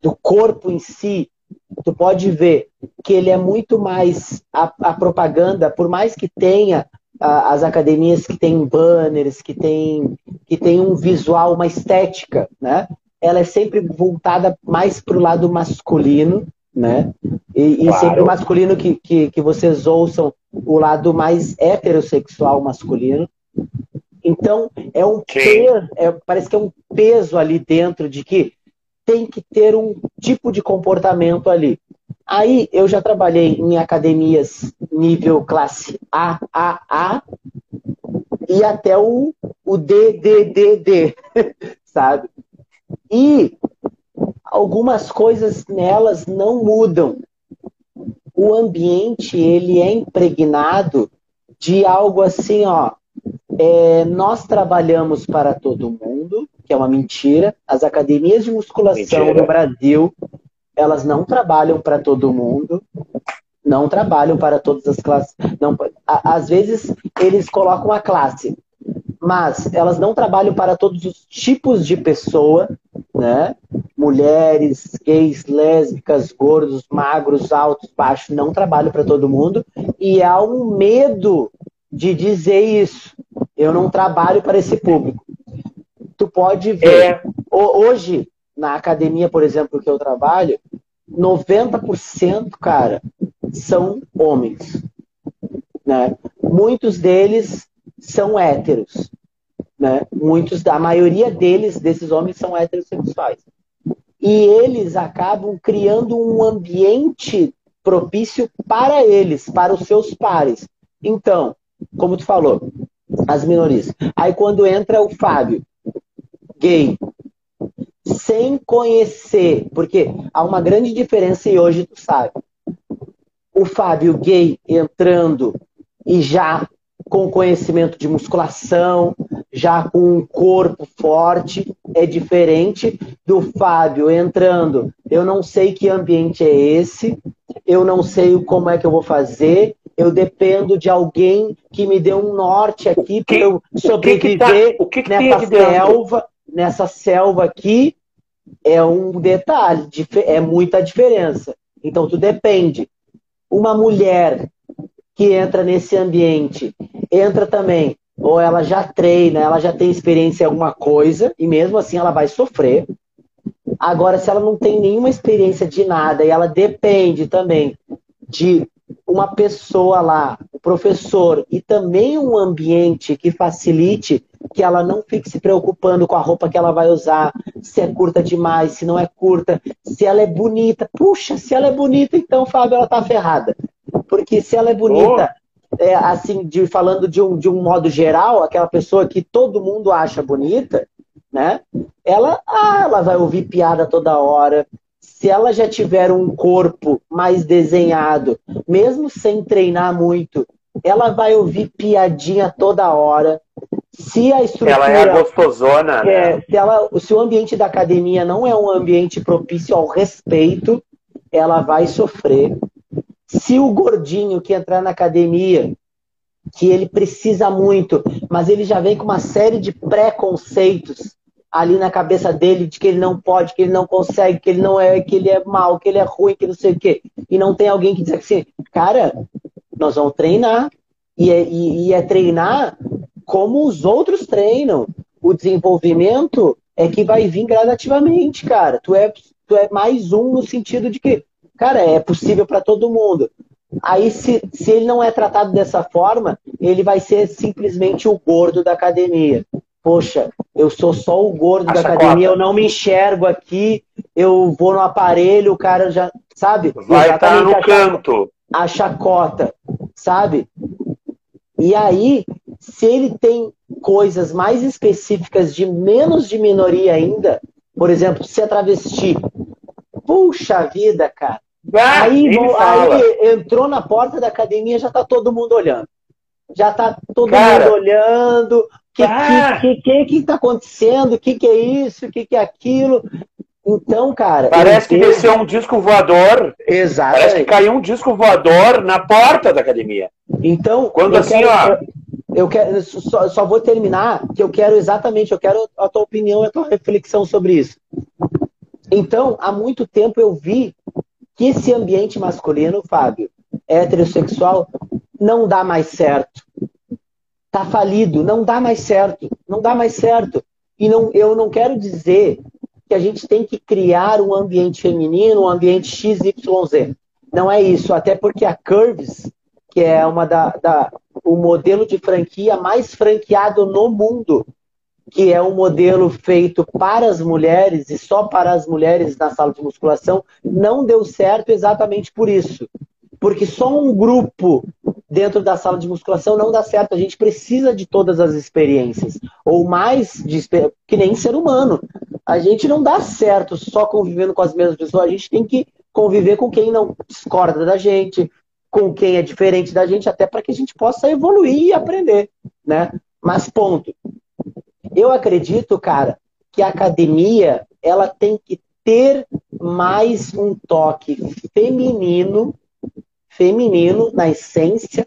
do corpo em si, tu pode ver que ele é muito mais a, a propaganda, por mais que tenha a, as academias que têm banners, que tem, que tem um visual, uma estética, né? Ela é sempre voltada mais para o lado masculino, né? E, claro. e sempre o masculino que, que, que vocês ouçam o lado mais heterossexual masculino. Então, é um peso, é, parece que é um peso ali dentro de que tem que ter um tipo de comportamento ali. Aí eu já trabalhei em academias nível classe A, A, A e até o, o D, D, D, D, sabe? E algumas coisas nelas não mudam. O ambiente, ele é impregnado de algo assim, ó. É, nós trabalhamos para todo mundo, que é uma mentira. As academias de musculação mentira. no Brasil, elas não trabalham para todo mundo, não trabalham para todas as classes. Não, às vezes eles colocam a classe, mas elas não trabalham para todos os tipos de pessoa, né? Mulheres, gays, lésbicas, gordos, magros, altos, baixos, não trabalham para todo mundo. E há um medo de dizer isso. Eu não trabalho para esse público. Tu pode ver. É. Hoje, na academia, por exemplo, que eu trabalho, 90%, cara, são homens. Né? Muitos deles são héteros. Né? Muitos, a maioria deles, desses homens, são heterossexuais. E eles acabam criando um ambiente propício para eles, para os seus pares. Então, como tu falou, as minorias. Aí quando entra o Fábio, gay, sem conhecer, porque há uma grande diferença e hoje tu sabe. O Fábio gay entrando e já com conhecimento de musculação, já com um corpo forte, é diferente do Fábio entrando. Eu não sei que ambiente é esse, eu não sei como é que eu vou fazer, eu dependo de alguém que me dê um norte aqui para eu sobreviver o que que tá, o que nessa selva nessa selva aqui é um detalhe, é muita diferença. Então, tu depende. Uma mulher que entra nesse ambiente, entra também, ou ela já treina, ela já tem experiência em alguma coisa, e mesmo assim ela vai sofrer. Agora, se ela não tem nenhuma experiência de nada e ela depende também de uma pessoa lá, o professor, e também um ambiente que facilite que ela não fique se preocupando com a roupa que ela vai usar, se é curta demais, se não é curta, se ela é bonita. Puxa, se ela é bonita, então, Fábio, ela tá ferrada. Porque se ela é bonita. É, assim, de, falando de um, de um modo geral, aquela pessoa que todo mundo acha bonita, né? Ela, ah, ela vai ouvir piada toda hora. Se ela já tiver um corpo mais desenhado, mesmo sem treinar muito, ela vai ouvir piadinha toda hora. Se a estrutura. Ela é gostosona, né? É, se, ela, se o ambiente da academia não é um ambiente propício ao respeito, ela vai sofrer. Se o gordinho que entrar na academia, que ele precisa muito, mas ele já vem com uma série de preconceitos ali na cabeça dele de que ele não pode, que ele não consegue, que ele não é, que ele é mal, que ele é ruim, que não sei o quê. E não tem alguém que diz assim, cara, nós vamos treinar. E é, e, e é treinar como os outros treinam. O desenvolvimento é que vai vir gradativamente, cara. Tu é, tu é mais um no sentido de que, cara, é possível para todo mundo. Aí, se, se ele não é tratado dessa forma, ele vai ser simplesmente o gordo da academia. Poxa, eu sou só o gordo a da chacota. academia, eu não me enxergo aqui, eu vou no aparelho, o cara já. Sabe? Vai estar tá no a canto. A chacota, sabe? E aí, se ele tem coisas mais específicas de menos de minoria ainda, por exemplo, se é travesti, puxa vida, cara. Ah, aí, aí, entrou na porta da academia, já tá todo mundo olhando. Já tá todo cara, mundo olhando. O que, ah, que, que, que, tá acontecendo? O que, que é isso? O que, que é aquilo? Então, cara. Parece que desceu um disco voador. Exato. Parece que caiu um disco voador na porta da academia. Então, quando assim, quero, ó. Eu quero, só, só, vou terminar, que eu quero exatamente, eu quero a tua opinião e a tua reflexão sobre isso. Então, há muito tempo eu vi que esse ambiente masculino, Fábio, heterossexual, não dá mais certo. Tá falido, não dá mais certo, não dá mais certo. E não, eu não quero dizer que a gente tem que criar um ambiente feminino, um ambiente XYZ. Não é isso, até porque a Curves, que é uma da, da o modelo de franquia mais franqueado no mundo, que é um modelo feito para as mulheres e só para as mulheres na sala de musculação, não deu certo exatamente por isso. Porque só um grupo dentro da sala de musculação não dá certo. A gente precisa de todas as experiências. Ou mais de que nem ser humano. A gente não dá certo só convivendo com as mesmas pessoas. A gente tem que conviver com quem não discorda da gente, com quem é diferente da gente, até para que a gente possa evoluir e aprender, né? Mas ponto. Eu acredito, cara, que a academia ela tem que ter mais um toque feminino, feminino na essência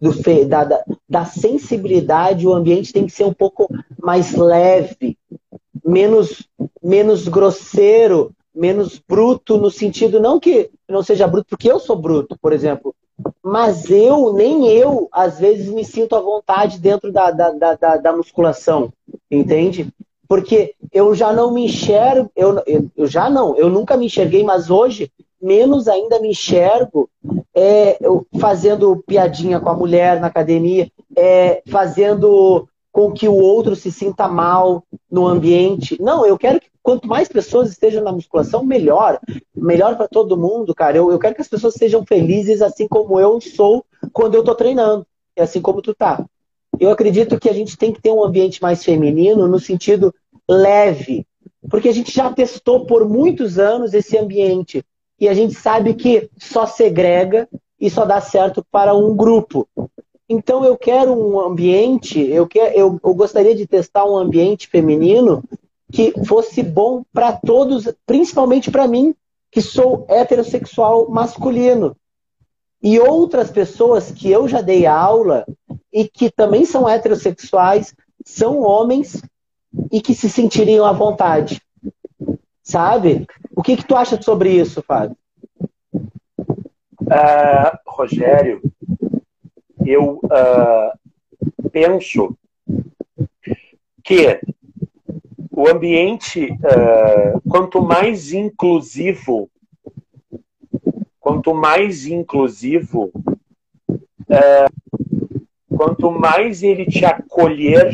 do, da, da, da sensibilidade. O ambiente tem que ser um pouco mais leve, menos, menos grosseiro, menos bruto no sentido não que não seja bruto porque eu sou bruto, por exemplo, mas eu, nem eu, às vezes me sinto à vontade dentro da, da, da, da musculação, entende? Porque eu já não me enxergo, eu, eu, já não, eu nunca me enxerguei, mas hoje, menos ainda me enxergo é, fazendo piadinha com a mulher na academia, é, fazendo com que o outro se sinta mal no ambiente. Não, eu quero que quanto mais pessoas estejam na musculação, melhor. Melhor para todo mundo, cara. Eu, eu quero que as pessoas sejam felizes assim como eu sou quando eu estou treinando. E assim como tu tá. Eu acredito que a gente tem que ter um ambiente mais feminino no sentido leve. Porque a gente já testou por muitos anos esse ambiente. E a gente sabe que só segrega e só dá certo para um grupo. Então eu quero um ambiente, eu, quero, eu, eu gostaria de testar um ambiente feminino que fosse bom para todos, principalmente para mim, que sou heterossexual masculino. E outras pessoas que eu já dei aula e que também são heterossexuais, são homens e que se sentiriam à vontade. Sabe? O que, que tu acha sobre isso, Fábio? Uh, Rogério, eu uh, penso que o ambiente, uh, quanto mais inclusivo, quanto mais inclusivo, quanto mais ele te acolher,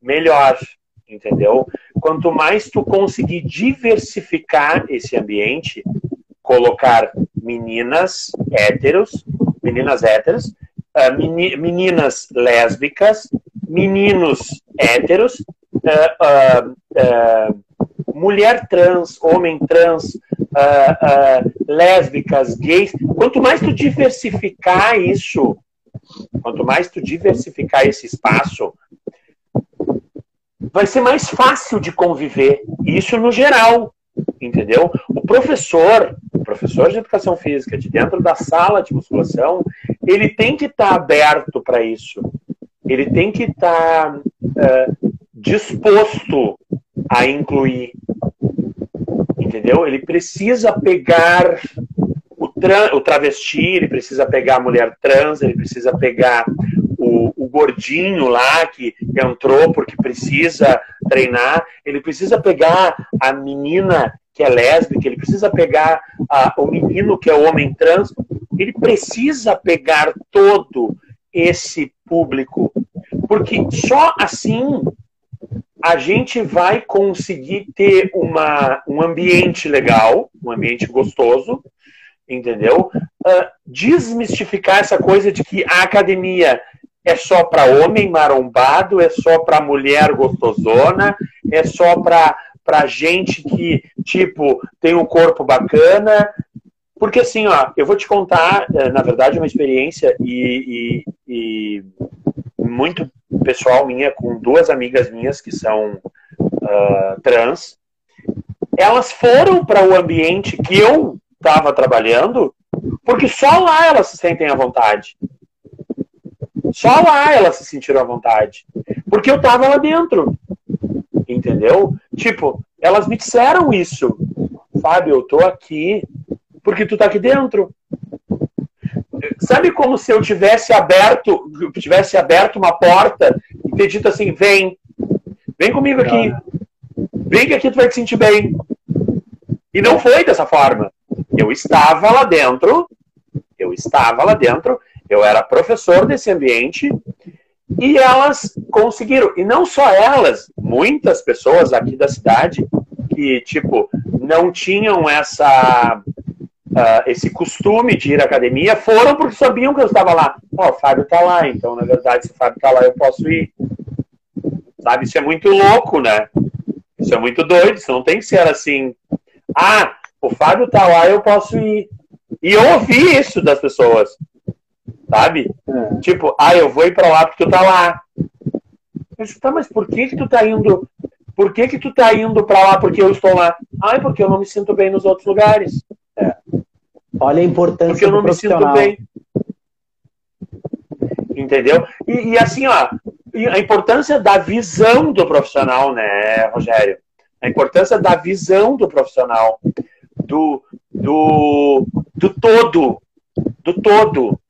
melhor, entendeu? Quanto mais tu conseguir diversificar esse ambiente, colocar meninas héteros, meninas héteros, uh, meninas lésbicas, meninos héteros, uh, uh, mulher trans, homem trans, lésbicas, gays. Quanto mais tu diversificar isso, quanto mais tu diversificar esse espaço, vai ser mais fácil de conviver. Isso no geral, entendeu? O professor, o professor de educação física de dentro da sala de musculação, ele tem que estar tá aberto para isso ele tem que estar tá, uh, disposto a incluir, entendeu? Ele precisa pegar o, tra o travesti, ele precisa pegar a mulher trans, ele precisa pegar o, o gordinho lá que entrou porque precisa treinar, ele precisa pegar a menina que é lésbica, ele precisa pegar a, o menino que é homem trans, ele precisa pegar todo esse público, porque só assim a gente vai conseguir ter uma, um ambiente legal, um ambiente gostoso, entendeu? Uh, desmistificar essa coisa de que a academia é só para homem marombado, é só para mulher gostosona, é só para gente que, tipo, tem um corpo bacana, porque assim, ó, eu vou te contar, eh, na verdade, uma experiência e, e, e muito pessoal minha, com duas amigas minhas que são uh, trans. Elas foram para o ambiente que eu estava trabalhando, porque só lá elas se sentem à vontade. Só lá elas se sentiram à vontade. Porque eu estava lá dentro. Entendeu? Tipo, elas me disseram isso Fábio, eu tô aqui porque tu tá aqui dentro. Sabe como se eu tivesse aberto, tivesse aberto uma porta e ter dito assim, vem, vem comigo aqui, vem que aqui tu vai te sentir bem. E não foi dessa forma. Eu estava lá dentro, eu estava lá dentro, eu era professor desse ambiente e elas conseguiram. E não só elas, muitas pessoas aqui da cidade que, tipo, não tinham essa uh, esse costume de ir à academia foram porque sabiam que eu estava lá. Ó, oh, o Fábio está lá, então, na verdade, se o Fábio está lá, eu posso ir. Sabe? Isso é muito louco, né? Isso é muito doido. Isso não tem que ser assim. Ah, o Fábio está lá, eu posso ir. E eu ouvi isso das pessoas. Sabe? É. Tipo, ah, eu vou ir para lá porque tu tá lá. Eu disse, tá, mas por que que tu tá indo? Por que que tu tá indo para lá porque eu estou lá? Ah, é porque eu não me sinto bem nos outros lugares. É. Olha a importância Porque eu não me sinto bem. Entendeu? E, e, assim, ó, a importância da visão do profissional, né, Rogério? A importância da visão do profissional, do, do, do todo, do todo.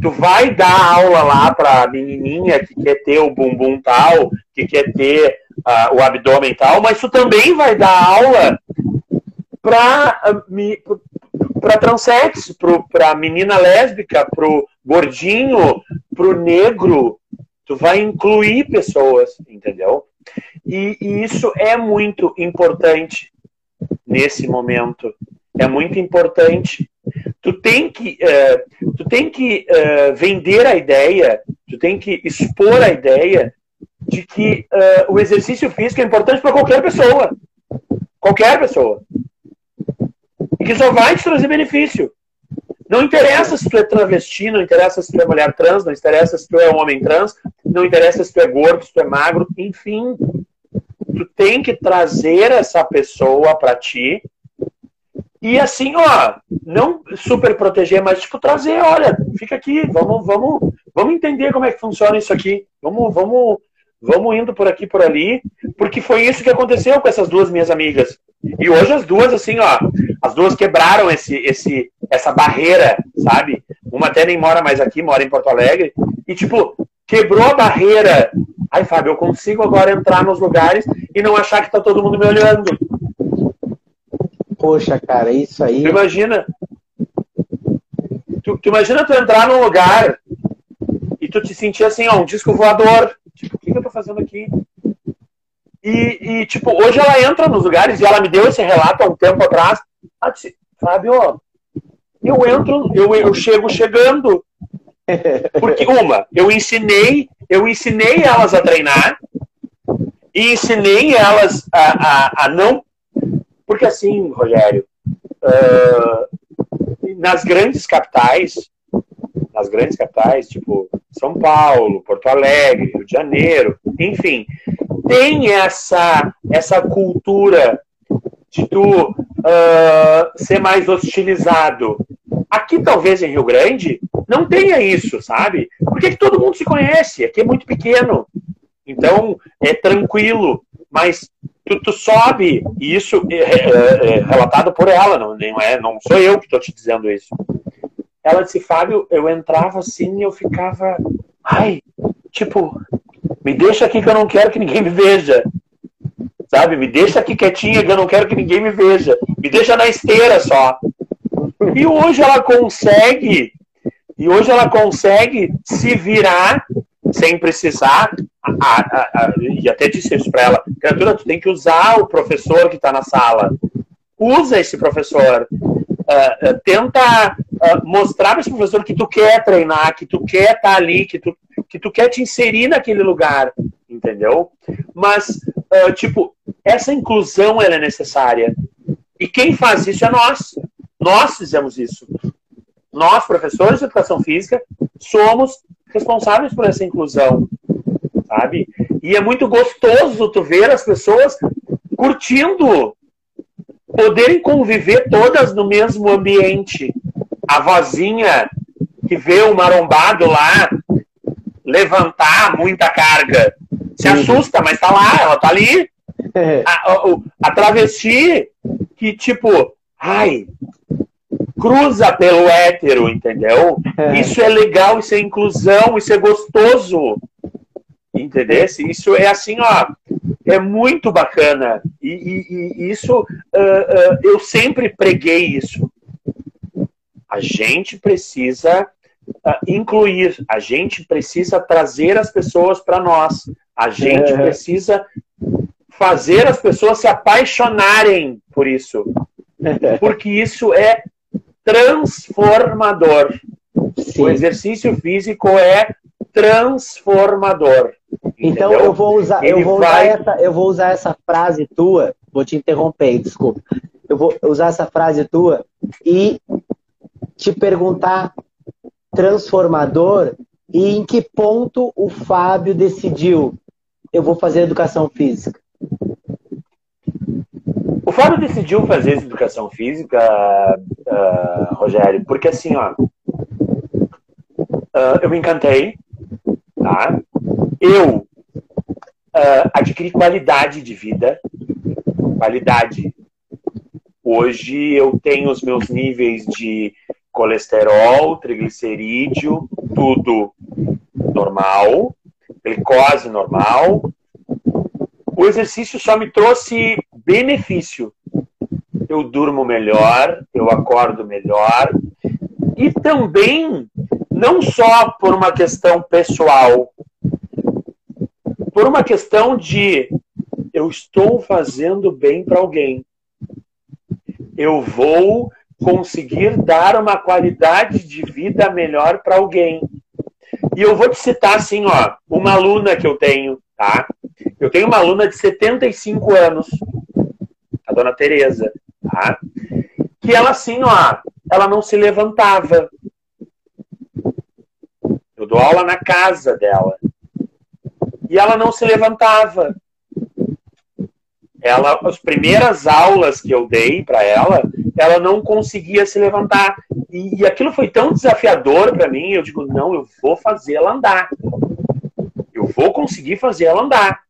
Tu vai dar aula lá para a menininha que quer ter o bumbum tal, que quer ter uh, o abdômen tal, mas tu também vai dar aula para para transex, para menina lésbica, para o gordinho, para o negro. Tu vai incluir pessoas, entendeu? E, e, isso é muito importante nesse momento. É muito importante. Tu tem que, uh, tu tem que uh, vender a ideia, tu tem que expor a ideia de que uh, o exercício físico é importante para qualquer pessoa. Qualquer pessoa que só vai te trazer benefício. Não interessa se tu é travesti, não interessa se tu é mulher trans, não interessa se tu é homem trans, não interessa se tu é gordo, se tu é magro, enfim. Tu tem que trazer essa pessoa para ti e assim, ó, não super proteger, mas tipo trazer, olha, fica aqui, vamos, vamos, vamos entender como é que funciona isso aqui. Vamos, vamos, vamos indo por aqui, por ali, porque foi isso que aconteceu com essas duas minhas amigas. E hoje as duas, assim, ó, as duas quebraram esse, esse, essa barreira, sabe? Uma até nem mora mais aqui, mora em Porto Alegre. E, tipo, quebrou a barreira. Ai, Fábio, eu consigo agora entrar nos lugares e não achar que tá todo mundo me olhando. Poxa, cara, isso aí. Tu imagina. Tu, tu imagina tu entrar num lugar e tu te sentir assim, ó, um disco voador. Tipo, o que, que eu tô fazendo aqui? E, e, tipo, hoje ela entra nos lugares e ela me deu esse relato há um tempo atrás. Fábio, eu entro, eu, eu chego chegando. Porque, uma, eu ensinei, eu ensinei elas a treinar e ensinei elas a, a, a não. Porque assim, Rogério, uh, nas grandes capitais, nas grandes capitais, tipo São Paulo, Porto Alegre, Rio de Janeiro, enfim, tem essa, essa cultura de tu uh, ser mais hostilizado. Aqui, talvez, em Rio Grande, não tenha isso, sabe? Porque todo mundo se conhece, aqui é muito pequeno. Então, é tranquilo. Mas tu, tu sobe, e isso é, é, é, relatado por ela, não, não, é, não sou eu que estou te dizendo isso. Ela disse, Fábio, eu entrava assim e eu ficava. Ai, tipo, me deixa aqui que eu não quero que ninguém me veja. Sabe? Me deixa aqui quietinha que eu não quero que ninguém me veja. Me deixa na esteira só. E hoje ela consegue, e hoje ela consegue se virar sem precisar. A, a, a, e até disse isso para ela: criatura, tu tem que usar o professor que está na sala. Usa esse professor. Uh, uh, tenta uh, mostrar para esse professor que tu quer treinar, que tu quer estar tá ali, que tu que tu quer te inserir naquele lugar, entendeu? Mas, uh, tipo, essa inclusão ela é necessária. E quem faz isso é nós. Nós fizemos isso. Nós, professores de educação física, somos responsáveis por essa inclusão, sabe? E é muito gostoso tu ver as pessoas curtindo, poderem conviver todas no mesmo ambiente. A vozinha que vê o marombado lá levantar muita carga. Se assusta, mas tá lá, ela tá ali. A, a, a travesti que, tipo, ai, cruza pelo hétero, entendeu? É. Isso é legal, isso é inclusão, isso é gostoso. Entendeu? Isso é assim, ó, é muito bacana. E, e, e isso, uh, uh, eu sempre preguei isso. A gente precisa incluir, a gente precisa trazer as pessoas para nós, a gente é. precisa fazer as pessoas se apaixonarem por isso. Porque isso é transformador. Sim. O exercício físico é transformador. Então eu vou usar, eu vou vai... usar essa, eu vou usar essa frase tua, vou te interromper, desculpa. Eu vou usar essa frase tua e te perguntar transformador e em que ponto o Fábio decidiu eu vou fazer educação física. O Fábio decidiu fazer educação física, uh, Rogério, porque assim, ó, uh, eu me encantei, tá? Eu uh, adquiri qualidade de vida, qualidade. Hoje eu tenho os meus níveis de colesterol, triglicerídeo, tudo normal, glicose normal. O exercício só me trouxe benefício. Eu durmo melhor, eu acordo melhor. E também, não só por uma questão pessoal, por uma questão de eu estou fazendo bem para alguém. Eu vou conseguir dar uma qualidade de vida melhor para alguém. E eu vou te citar assim, ó, uma aluna que eu tenho, tá? Eu tenho uma aluna de 75 anos, a dona Tereza, tá? Que ela assim, ó, ela não se levantava. Eu dou aula na casa dela e ela não se levantava. Ela, as primeiras aulas que eu dei para ela, ela não conseguia se levantar. E, e aquilo foi tão desafiador para mim, eu digo, não, eu vou fazer ela andar. Eu vou conseguir fazer ela andar.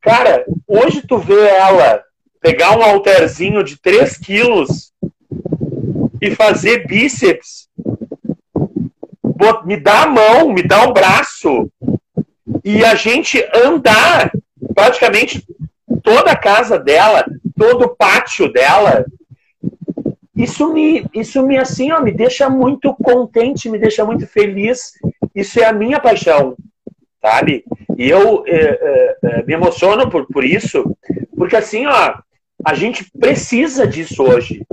Cara, hoje tu vê ela pegar um halterzinho de 3 quilos e fazer bíceps, me dá a mão, me dá o braço, e a gente andar praticamente toda a casa dela, todo o pátio dela. Isso me, isso me assim, ó, me deixa muito contente, me deixa muito feliz. Isso é a minha paixão, sabe? E eu é, é, me emociono por, por isso, porque assim, ó, a gente precisa disso hoje.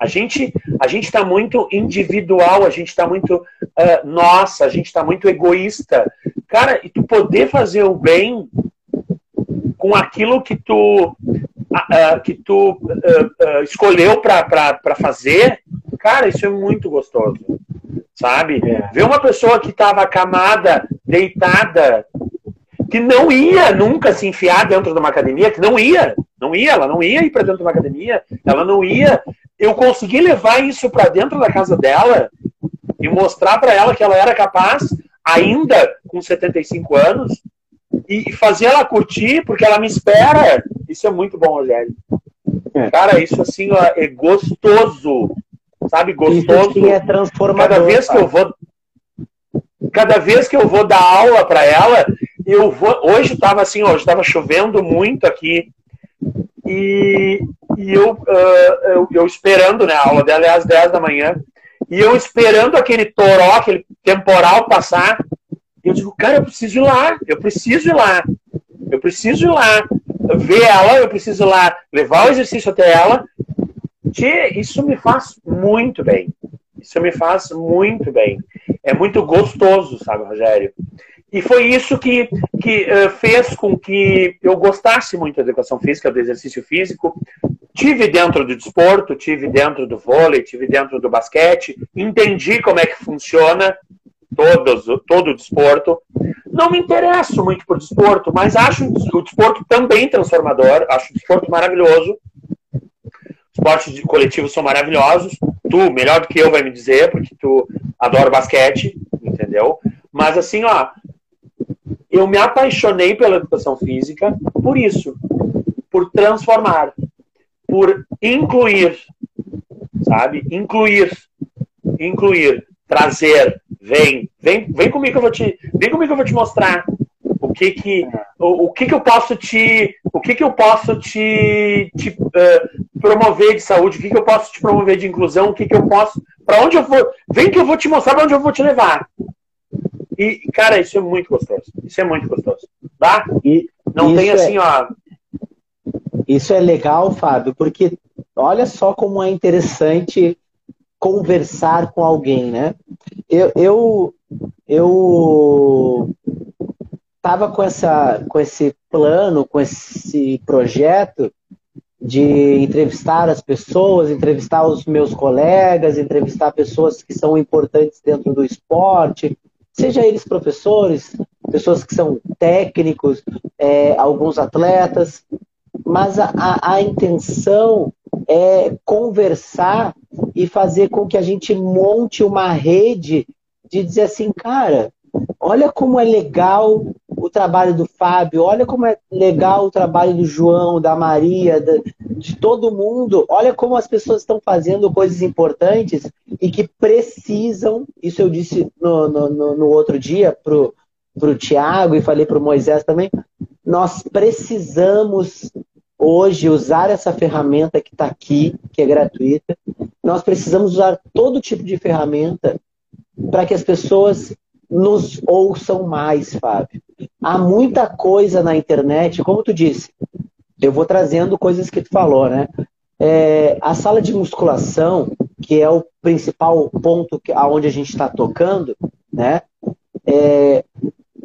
A gente a gente está muito individual, a gente está muito uh, nossa, a gente está muito egoísta. Cara, e tu poder fazer o bem com aquilo que tu uh, que tu uh, escolheu para fazer, cara, isso é muito gostoso, sabe? É. Ver uma pessoa que estava acamada, deitada, que não ia nunca se enfiar dentro de uma academia, que não ia, não ia, ela não ia ir para dentro de uma academia, ela não ia eu consegui levar isso para dentro da casa dela e mostrar para ela que ela era capaz, ainda com 75 anos, e fazer ela curtir, porque ela me espera. Isso é muito bom, Rogério. É. Cara, isso assim ó, é gostoso. Sabe, gostoso. Isso é transformador. Cada vez que eu vou cada vez que eu vou dar aula para ela, eu vou. Hoje estava assim, hoje estava chovendo muito aqui e, e eu, uh, eu, eu, esperando, né? A aula dela é às 10 da manhã. E eu esperando aquele toró, aquele temporal passar. Eu digo, cara, eu preciso ir lá. Eu preciso ir lá. Eu preciso ir lá. Ver ela, eu preciso ir lá. Levar o exercício até ela. Tchê, isso me faz muito bem. Isso me faz muito bem. É muito gostoso, sabe, Rogério? E foi isso que, que uh, fez com que eu gostasse muito da educação física, do exercício físico. Tive dentro do desporto, tive dentro do vôlei, tive dentro do basquete, entendi como é que funciona todos, todo o desporto. Não me interesso muito por desporto, mas acho o desporto também transformador, acho o desporto maravilhoso. Esportes de coletivos são maravilhosos. Tu, melhor do que eu, vai me dizer, porque tu adora basquete, entendeu? Mas assim, ó, eu me apaixonei pela educação física por isso, por transformar. por incluir, sabe? Incluir, incluir, trazer, vem, vem, vem comigo que eu vou te, vem comigo que eu vou te mostrar o que que, o, o que que eu posso te, o que que eu posso te, te uh, promover de saúde, o que que eu posso te promover de inclusão, o que que eu posso, para onde eu vou, vem que eu vou te mostrar para onde eu vou te levar. E, cara, isso é muito gostoso. Isso é muito gostoso. Tá? E não tem assim, é... ó. Isso é legal, Fábio, porque olha só como é interessante conversar com alguém, né? Eu, eu, eu tava com, essa, com esse plano, com esse projeto de entrevistar as pessoas, entrevistar os meus colegas, entrevistar pessoas que são importantes dentro do esporte, seja eles professores, pessoas que são técnicos, é, alguns atletas, mas a, a, a intenção é conversar e fazer com que a gente monte uma rede de dizer assim, cara, olha como é legal o trabalho do Fábio, olha como é legal o trabalho do João, da Maria, de todo mundo, olha como as pessoas estão fazendo coisas importantes e que precisam, isso eu disse no, no, no outro dia pro, pro Tiago e falei pro Moisés também, nós precisamos hoje usar essa ferramenta que está aqui, que é gratuita, nós precisamos usar todo tipo de ferramenta para que as pessoas nos ouçam mais, Fábio. Há muita coisa na internet, como tu disse, eu vou trazendo coisas que tu falou, né? É, a sala de musculação, que é o principal ponto que, aonde a gente está tocando, né? É,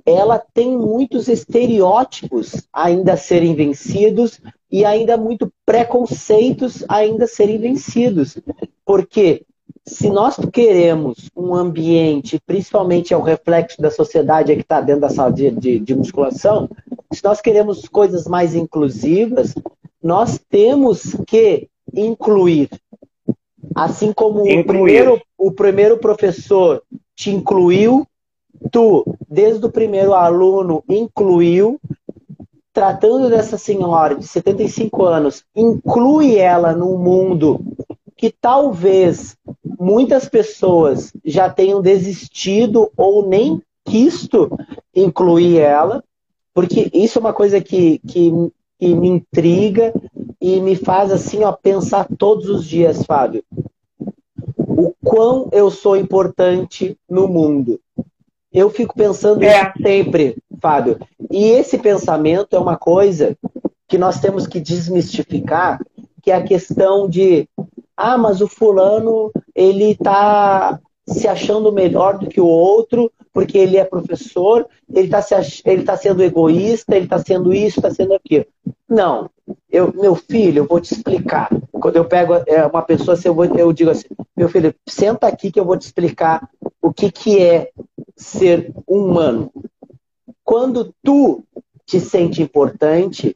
ela tem muitos estereótipos ainda a serem vencidos e ainda muito preconceitos ainda serem vencidos. Porque se nós queremos um ambiente, principalmente é o reflexo da sociedade que está dentro da sala de, de, de, musculação, se nós queremos coisas mais inclusivas, nós temos que incluir. Assim como o primeiro, o primeiro professor te incluiu, tu, desde o primeiro aluno, incluiu, tratando dessa senhora de 75 anos, inclui ela num mundo que talvez muitas pessoas já tenham desistido ou nem quisto incluir ela, porque isso é uma coisa que, que, que me intriga e me faz assim, ó, pensar todos os dias, Fábio. O quão eu sou importante no mundo. Eu fico pensando é. sempre, Fábio. E esse pensamento é uma coisa que nós temos que desmistificar, que é a questão de ah, mas o fulano ele está se achando melhor do que o outro porque ele é professor, ele está ele tá sendo egoísta, ele está sendo isso, está sendo aquilo. Não, eu, meu filho, eu vou te explicar. Quando eu pego é, uma pessoa, assim, eu, vou, eu digo assim, meu filho, senta aqui que eu vou te explicar o que, que é ser humano. Quando tu te sente importante,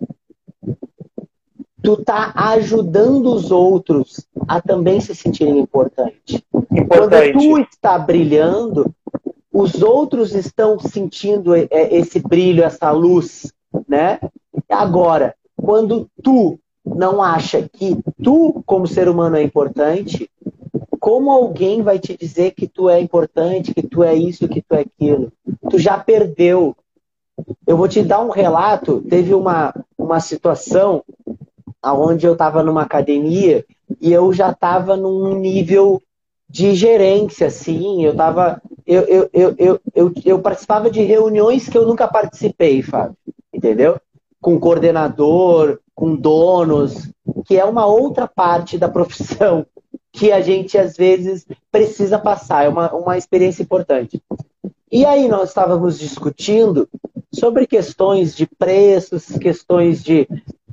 tu tá ajudando os outros a também se sentirem importantes. Importante. Quando tu está brilhando, os outros estão sentindo é, esse brilho, essa luz, né? Agora, quando tu não acha que tu, como ser humano, é importante, como alguém vai te dizer que tu é importante, que tu é isso, que tu é aquilo? Tu já perdeu. Eu vou te dar um relato. Teve uma, uma situação onde eu estava numa academia e eu já estava num nível de gerência, assim, eu estava. Eu, eu, eu, eu, eu, eu, participava de reuniões que eu nunca participei, Fábio, entendeu? Com coordenador, com donos, que é uma outra parte da profissão que a gente às vezes precisa passar, é uma, uma experiência importante. E aí nós estávamos discutindo sobre questões de preços, questões de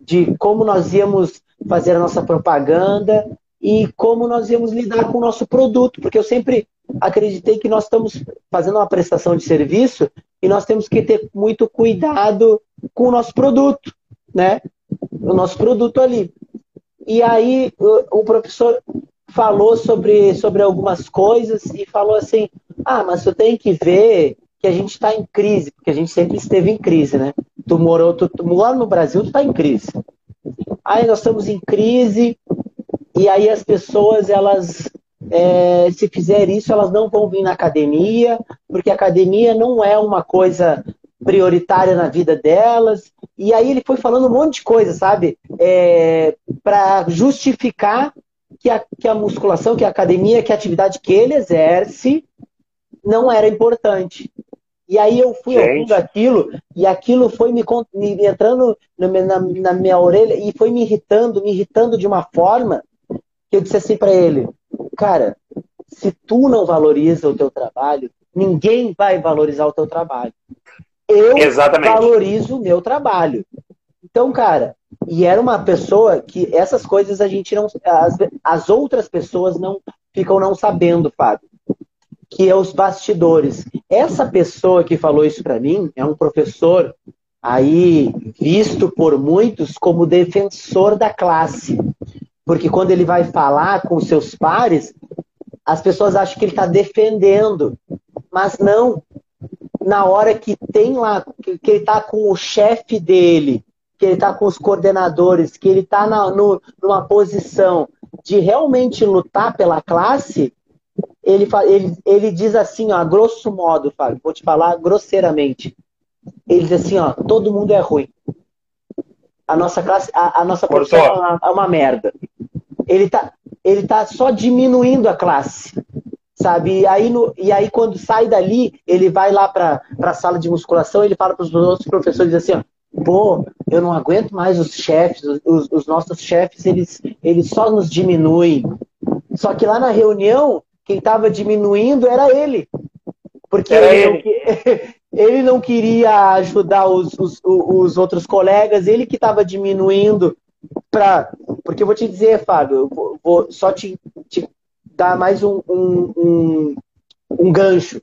de como nós íamos fazer a nossa propaganda e como nós íamos lidar com o nosso produto, porque eu sempre acreditei que nós estamos fazendo uma prestação de serviço e nós temos que ter muito cuidado com o nosso produto, né? O nosso produto ali. E aí o, professor falou sobre, sobre algumas coisas e falou assim: ah, mas você tem que ver que a gente está em crise, porque a gente sempre esteve em crise, né? Tu morou, tu, tu, lá no Brasil, tu está em crise. aí nós estamos em crise, e aí as pessoas, elas, é, se fizer isso, elas não vão vir na academia, porque a academia não é uma coisa prioritária na vida delas. E aí ele foi falando um monte de coisa, sabe? É, para justificar que a, que a musculação, que a academia, que a atividade que ele exerce não era importante. E aí eu fui Gente. ouvindo aquilo, e aquilo foi me, me entrando na, na, na, minha orelha e foi me irritando, me irritando de uma forma que eu disse assim para ele, cara, se tu não valoriza o teu trabalho, ninguém vai valorizar o teu trabalho. Eu Exatamente. valorizo o meu trabalho. Então, cara, e era uma pessoa que essas coisas a gente não. As, as outras pessoas não ficam não sabendo, Fábio. Que é os bastidores. Essa pessoa que falou isso para mim é um professor aí visto por muitos como defensor da classe. Porque quando ele vai falar com seus pares, as pessoas acham que ele está defendendo. Mas não. Na hora que tem lá, que ele está com o chefe dele, que ele está com os coordenadores, que ele está numa posição de realmente lutar pela classe, ele, ele, ele diz assim, ó, grosso modo, Fábio, vou te falar grosseiramente. Ele diz assim, ó, todo mundo é ruim. A nossa classe, a, a nossa profissão é uma, é uma, merda. Ele tá, ele tá só diminuindo a classe, sabe? E aí, no, e aí quando sai dali, ele vai lá para a sala de musculação, ele fala para os outros professores assim, ó, pô, eu não aguento mais os chefes, os, os, nossos chefes, eles, eles só nos diminuem. Só que lá na reunião, quem estava diminuindo era ele. Porque era ele, ele. Não, ele não queria ajudar os, os, os outros colegas, ele que estava diminuindo para. Porque eu vou te dizer, Fábio, vou, vou só te, te, dar mais um, um, um, um gancho.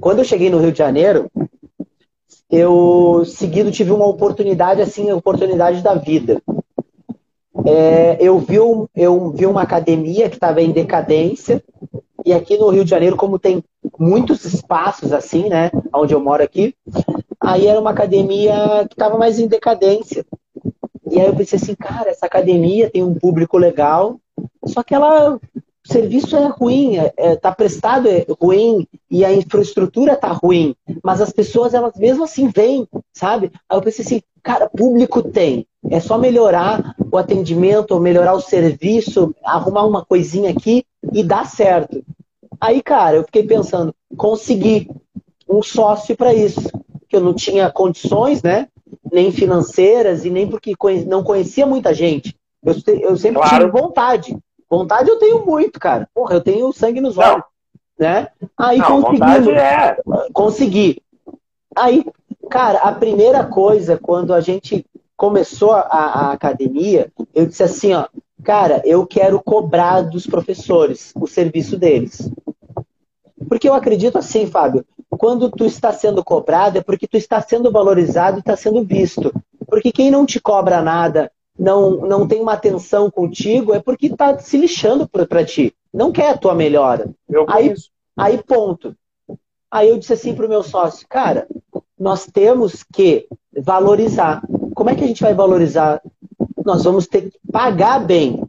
Quando eu cheguei no Rio de Janeiro, eu seguido tive uma oportunidade assim, a oportunidade da vida. É, eu, vi, eu vi uma academia que estava em decadência, e aqui no Rio de Janeiro, como tem muitos espaços assim, né, onde eu moro aqui, aí era uma academia que estava mais em decadência. E aí eu pensei assim, cara, essa academia tem um público legal, só que ela o serviço é ruim, é, é, tá prestado é ruim e a infraestrutura tá ruim, mas as pessoas elas mesmo assim vêm, sabe? Aí eu pensei assim, cara, público tem, é só melhorar o atendimento, melhorar o serviço, arrumar uma coisinha aqui e dá certo. Aí, cara, eu fiquei pensando, consegui um sócio para isso, que eu não tinha condições, né? Nem financeiras e nem porque não conhecia muita gente. Eu, eu sempre claro. tive vontade. Vontade eu tenho muito, cara. Porra, eu tenho sangue nos olhos. Né? Aí não, consegui. É... Consegui. Aí, cara, a primeira coisa, quando a gente começou a, a academia, eu disse assim, ó, cara, eu quero cobrar dos professores o serviço deles. Porque eu acredito assim, Fábio, quando tu está sendo cobrado é porque tu está sendo valorizado e está sendo visto. Porque quem não te cobra nada, não, não tem uma atenção contigo, é porque tá se lixando para ti. Não quer a tua melhora. Eu aí, aí, ponto. Aí eu disse assim pro meu sócio, cara, nós temos que valorizar. Como é que a gente vai valorizar? Nós vamos ter que pagar bem.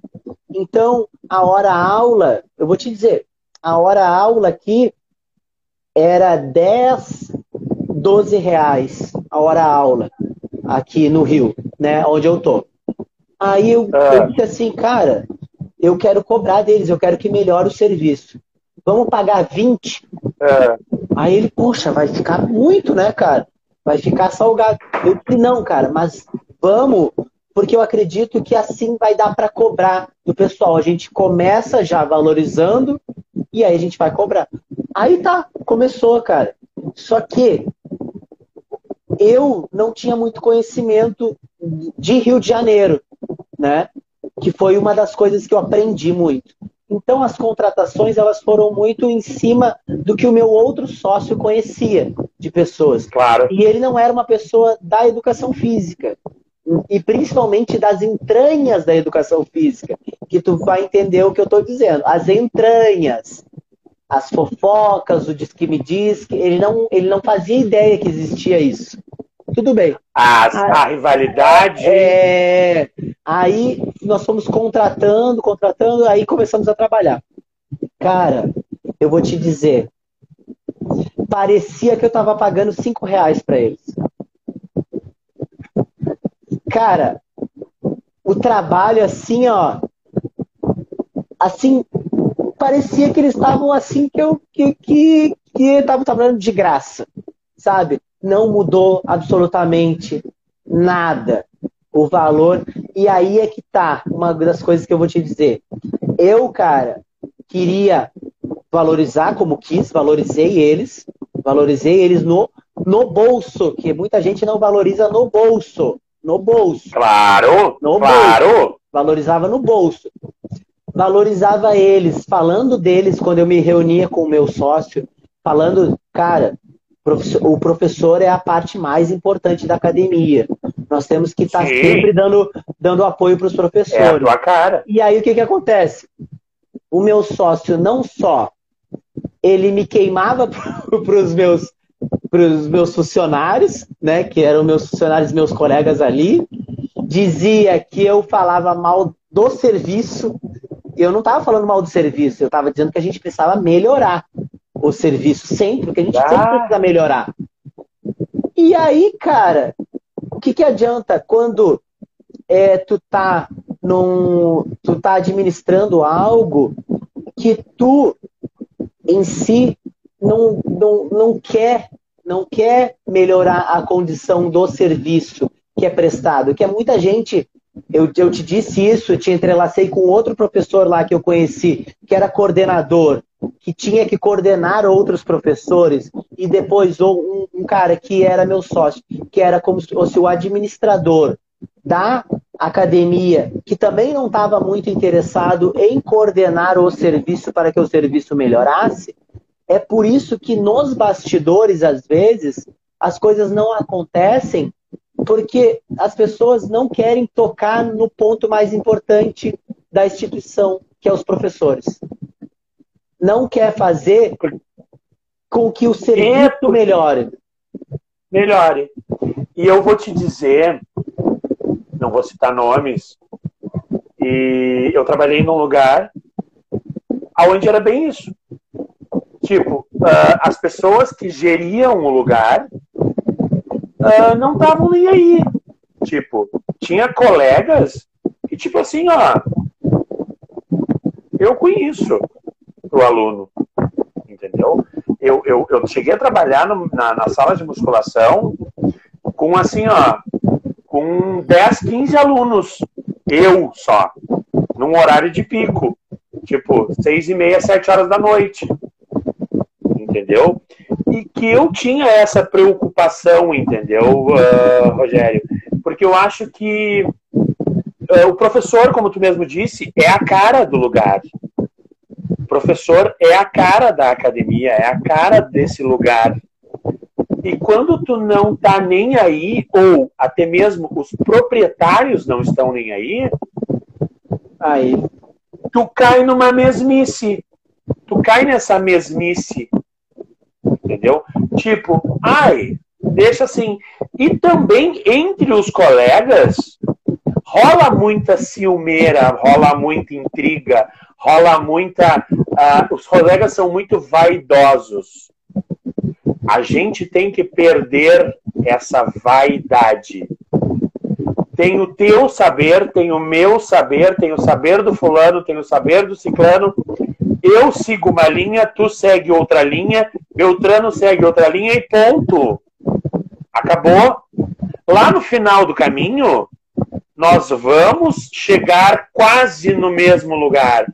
Então, a hora aula, eu vou te dizer, a hora aula aqui era 10, 12 reais a hora aula aqui no Rio, né, onde eu tô. Aí eu, ah. eu disse assim, cara, eu quero cobrar deles, eu quero que melhore o serviço. Vamos pagar 20? É. Aí ele, poxa, vai ficar muito, né, cara? Vai ficar salgado. Eu disse, não, cara, mas vamos, porque eu acredito que assim vai dar para cobrar do pessoal. A gente começa já valorizando e aí a gente vai cobrar. Aí tá, começou, cara. Só que eu não tinha muito conhecimento de Rio de Janeiro né? Que foi uma das coisas que eu aprendi muito. Então as contratações elas foram muito em cima do que o meu outro sócio conhecia de pessoas. Claro. E ele não era uma pessoa da educação física e principalmente das entranhas da educação física, que tu vai entender o que eu estou dizendo. As entranhas, as fofocas, o diz que me diz, que ele não, ele não fazia ideia que existia isso. Tudo bem. A, a, a rivalidade. É, Aí nós fomos contratando, contratando, aí começamos a trabalhar. Cara, eu vou te dizer, parecia que eu tava pagando cinco reais para eles. Cara, o trabalho assim, ó, assim, parecia que eles estavam assim que eu que que que estavam trabalhando de graça, sabe? Não mudou absolutamente nada o valor. E aí é que tá uma das coisas que eu vou te dizer. Eu, cara, queria valorizar como quis, valorizei eles, valorizei eles no, no bolso, que muita gente não valoriza no bolso. No bolso. Claro, no claro. Bolso. Valorizava no bolso. Valorizava eles, falando deles quando eu me reunia com o meu sócio, falando, cara, o professor é a parte mais importante da academia. Nós temos que estar sempre dando, dando apoio para os professores. É a tua cara. E aí o que, que acontece? O meu sócio não só ele me queimava para os meus para os meus funcionários, né, que eram meus funcionários, meus colegas ali, dizia que eu falava mal do serviço. Eu não estava falando mal do serviço, eu estava dizendo que a gente precisava melhorar o serviço sempre, porque a gente ah. sempre precisa melhorar. E aí, cara, o que, que adianta quando é, tu tá num, tu tá administrando algo que tu em si não, não, não quer não quer melhorar a condição do serviço que é prestado, que é muita gente eu, eu te disse isso, te entrelacei com outro professor lá que eu conheci, que era coordenador, que tinha que coordenar outros professores, e depois um, um cara que era meu sócio, que era como se fosse o administrador da academia, que também não estava muito interessado em coordenar o serviço para que o serviço melhorasse. É por isso que nos bastidores, às vezes, as coisas não acontecem porque as pessoas não querem tocar no ponto mais importante da instituição, que é os professores. Não quer fazer com que o serviço melhore. Melhore. E eu vou te dizer, não vou citar nomes, e eu trabalhei num lugar onde era bem isso. Tipo, uh, as pessoas que geriam o lugar uh, não estavam nem aí. Tipo, tinha colegas que, tipo assim, ó, eu conheço o aluno, entendeu? Eu, eu, eu cheguei a trabalhar no, na, na sala de musculação com, assim, ó, com 10, 15 alunos, eu só, num horário de pico, tipo, seis e meia, sete horas da noite, entendeu? e que eu tinha essa preocupação, entendeu, uh, Rogério? Porque eu acho que uh, o professor, como tu mesmo disse, é a cara do lugar. O professor é a cara da academia, é a cara desse lugar. E quando tu não tá nem aí, ou até mesmo os proprietários não estão nem aí, aí tu cai numa mesmice. Tu cai nessa mesmice entendeu? Tipo, ai, deixa assim. E também entre os colegas rola muita ciumeira, rola muita intriga, rola muita. Uh, os colegas são muito vaidosos. A gente tem que perder essa vaidade. Tem o teu saber, tem o meu saber, tem o saber do fulano, tem o saber do ciclano, eu sigo uma linha, tu segue outra linha, Beltrano segue outra linha e ponto. Acabou. Lá no final do caminho, nós vamos chegar quase no mesmo lugar.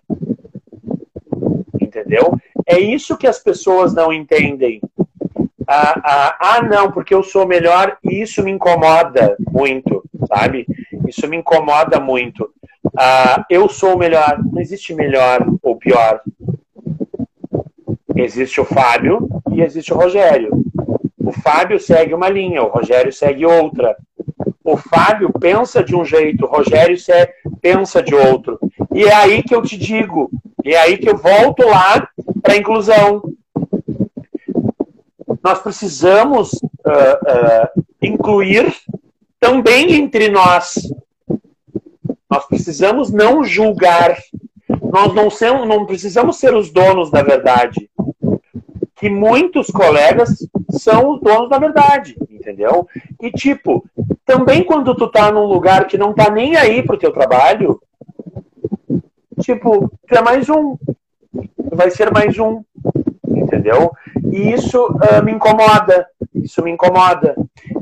Entendeu? É isso que as pessoas não entendem. Ah, ah, ah, não, porque eu sou melhor e isso me incomoda muito, sabe? Isso me incomoda muito. Ah, eu sou o melhor. Não existe melhor ou pior. Existe o Fábio e existe o Rogério. O Fábio segue uma linha, o Rogério segue outra. O Fábio pensa de um jeito, o Rogério pensa de outro. E é aí que eu te digo, e é aí que eu volto lá para a inclusão. Nós precisamos uh, uh, incluir também entre nós Nós precisamos não julgar. Nós não, ser, não precisamos ser os donos da verdade. Que muitos colegas são os donos da verdade, entendeu? E tipo, também quando tu tá num lugar que não tá nem aí pro teu trabalho, tipo, tu é mais um. Vai ser mais um. Entendeu? E isso uh, me incomoda. Isso me incomoda.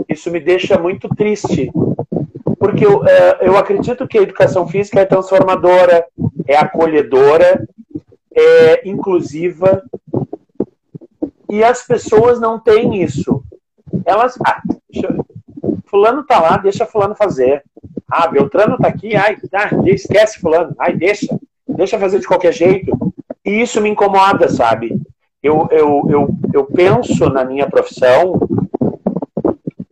Isso me deixa muito triste. Porque eu, uh, eu acredito que a educação física é transformadora, é acolhedora, é inclusiva. E as pessoas não têm isso. Elas. Ah, deixa, fulano tá lá, deixa fulano fazer. Ah, Beltrano tá aqui, ai, ah, esquece fulano, ai, deixa, deixa fazer de qualquer jeito. E isso me incomoda, sabe? Eu, eu, eu, eu penso na minha profissão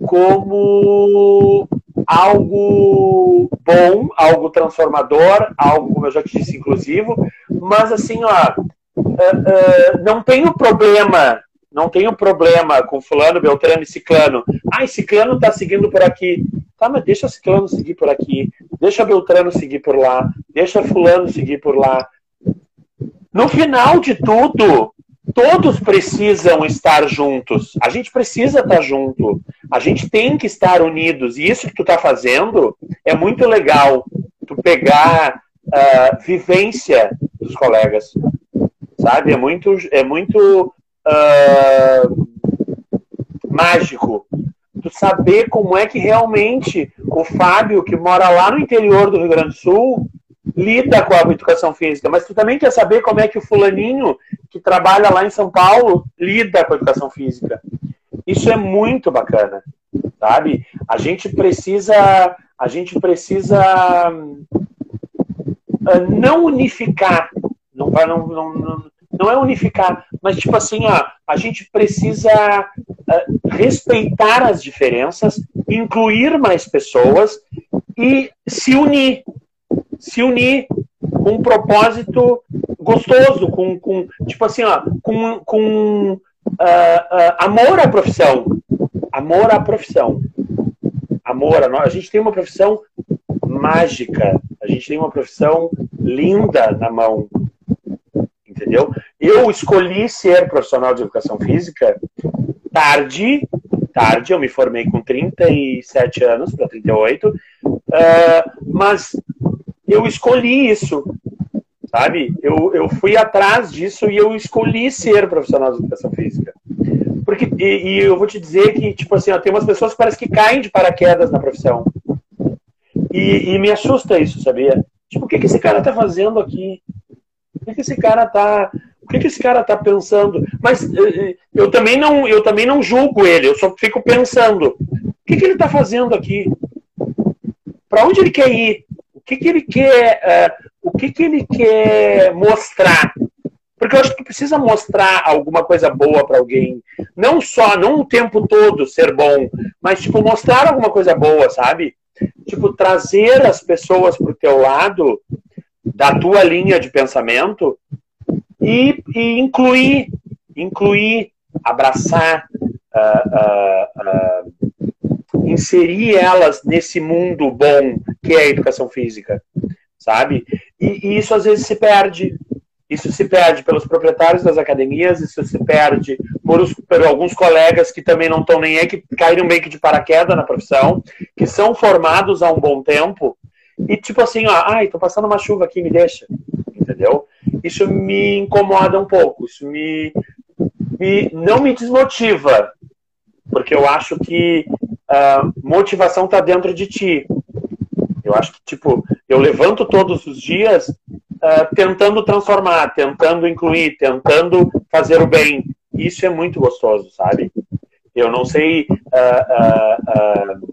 como algo bom, algo transformador, algo, como eu já te disse, inclusivo, mas assim, ó, uh, uh, não tenho problema não tenho problema com fulano, beltrano e ciclano. Ah, ciclano tá seguindo por aqui. Tá, mas deixa ciclano seguir por aqui. Deixa beltrano seguir por lá. Deixa fulano seguir por lá. No final de tudo, todos precisam estar juntos. A gente precisa estar junto. A gente tem que estar unidos. E isso que tu tá fazendo é muito legal. Tu pegar uh, vivência dos colegas. Sabe? É muito, é muito uh, mágico. Tu saber como é que realmente o Fábio, que mora lá no interior do Rio Grande do Sul, lida com a educação física. Mas tu também quer saber como é que o fulaninho, que trabalha lá em São Paulo, lida com a educação física. Isso é muito bacana, sabe? A gente precisa, a gente precisa uh, não unificar, não, não, não, não é unificar, mas tipo assim, ó, a gente precisa uh, respeitar as diferenças, incluir mais pessoas e se unir. Se unir com um propósito gostoso, com, com tipo assim, ó, com, com uh, amor à profissão. Amor à profissão. Amor a, a gente tem uma profissão mágica, a gente tem uma profissão linda na mão entendeu? Eu escolhi ser profissional de educação física tarde, tarde, eu me formei com 37 anos para 38, uh, mas eu escolhi isso, sabe? Eu, eu fui atrás disso e eu escolhi ser profissional de educação física. Porque, e, e eu vou te dizer que, tipo assim, ó, tem umas pessoas que parece que caem de paraquedas na profissão. E, e me assusta isso, sabia? Tipo, o que, que esse cara tá fazendo aqui? que, que esse cara tá. O que, que esse cara tá pensando? Mas eh, eh, eu também não, eu também não julgo ele, eu só fico pensando. O que, que ele está fazendo aqui? Para onde ele quer ir? O que, que ele quer? Uh, o que, que ele quer mostrar? Porque eu acho que precisa mostrar alguma coisa boa para alguém. Não só, não o tempo todo ser bom, mas tipo mostrar alguma coisa boa, sabe? Tipo trazer as pessoas pro teu lado da tua linha de pensamento e, e incluir, incluir, abraçar, uh, uh, uh, inserir elas nesse mundo bom que é a educação física, sabe? E, e, isso às vezes se perde. Isso se perde pelos proprietários das academias, isso se perde por, os, por alguns colegas que também não estão nem aí, que caíram meio que de paraquedas na profissão, que são formados há um bom tempo e tipo assim, ó, ai, tô passando uma chuva aqui, me deixa. Entendeu? Isso me incomoda um pouco. Isso me, me não me desmotiva. Porque eu acho que uh, motivação tá dentro de ti. Eu acho que, tipo, eu levanto todos os dias uh, tentando transformar, tentando incluir, tentando fazer o bem. Isso é muito gostoso, sabe? Eu não sei uh,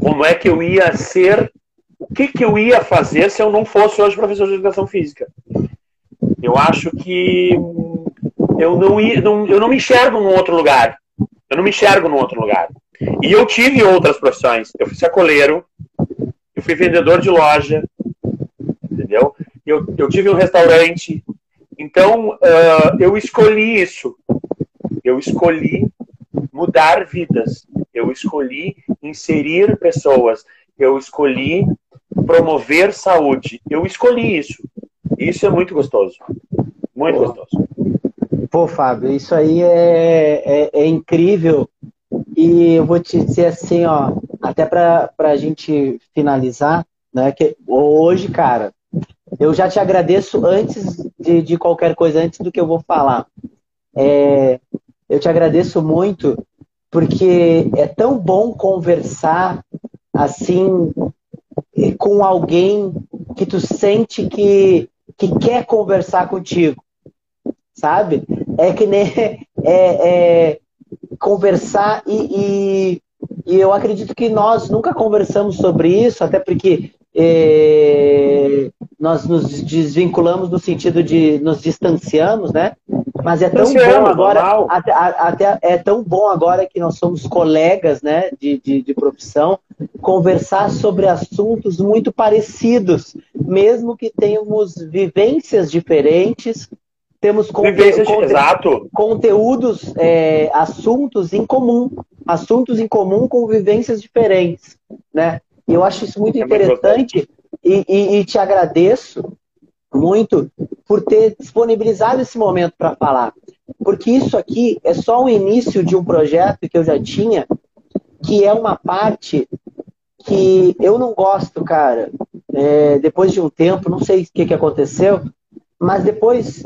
como é que eu ia ser o que, que eu ia fazer se eu não fosse hoje professor de educação física? Eu acho que eu não, ia, não, eu não me enxergo num outro lugar. Eu não me enxergo num outro lugar. E eu tive outras profissões. Eu fui sacoleiro, eu fui vendedor de loja, entendeu? Eu, eu tive um restaurante. Então, uh, eu escolhi isso. Eu escolhi mudar vidas. Eu escolhi inserir pessoas. Eu escolhi promover saúde. Eu escolhi isso. Isso é muito gostoso. Muito Pô. gostoso. Pô, Fábio, isso aí é, é, é, incrível. E eu vou te dizer assim, ó, até para a gente finalizar, né? Que hoje, cara, eu já te agradeço antes de, de qualquer coisa, antes do que eu vou falar. É, eu te agradeço muito porque é tão bom conversar assim com alguém que tu sente que, que quer conversar contigo, sabe? É que nem é, é conversar e, e, e, eu acredito que nós nunca conversamos sobre isso, até porque é, nós nos desvinculamos no sentido de nos distanciamos, né? Mas é tão bom agora, até, até, é tão bom agora que nós somos colegas, né, de, de, de, profissão, conversar sobre assuntos muito parecidos, mesmo que tenhamos vivências diferentes, temos conte conte conteúdos, é, assuntos em comum, assuntos em comum com vivências diferentes, né? E eu acho isso muito é interessante e, e, e te agradeço muito por ter disponibilizado esse momento para falar. Porque isso aqui é só o início de um projeto que eu já tinha, que é uma parte que eu não gosto, cara. É, depois de um tempo, não sei o que, que aconteceu, mas depois,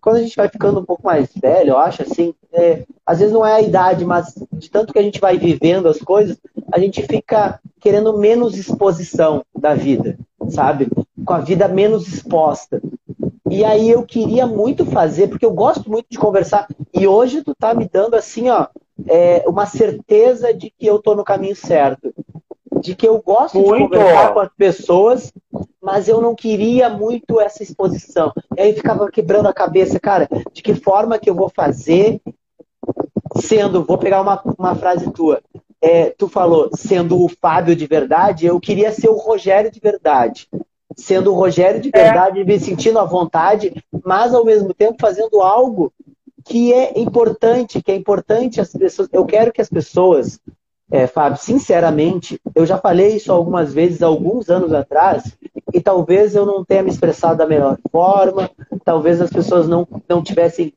quando a gente vai ficando um pouco mais velho, eu acho assim, é, às vezes não é a idade, mas de tanto que a gente vai vivendo as coisas, a gente fica querendo menos exposição da vida, sabe? Com a vida menos exposta. E aí eu queria muito fazer, porque eu gosto muito de conversar. E hoje tu tá me dando assim, ó, é, uma certeza de que eu tô no caminho certo. De que eu gosto muito. de conversar com as pessoas, mas eu não queria muito essa exposição. E aí ficava quebrando a cabeça, cara, de que forma que eu vou fazer, sendo, vou pegar uma, uma frase tua, é, tu falou, sendo o Fábio de verdade, eu queria ser o Rogério de verdade. Sendo o Rogério de é. verdade, é. me sentindo à vontade, mas ao mesmo tempo fazendo algo que é importante, que é importante as pessoas. Eu quero que as pessoas, é, Fábio, sinceramente, eu já falei isso algumas vezes, alguns anos atrás, e talvez eu não tenha me expressado da melhor forma, talvez as pessoas não, não tivessem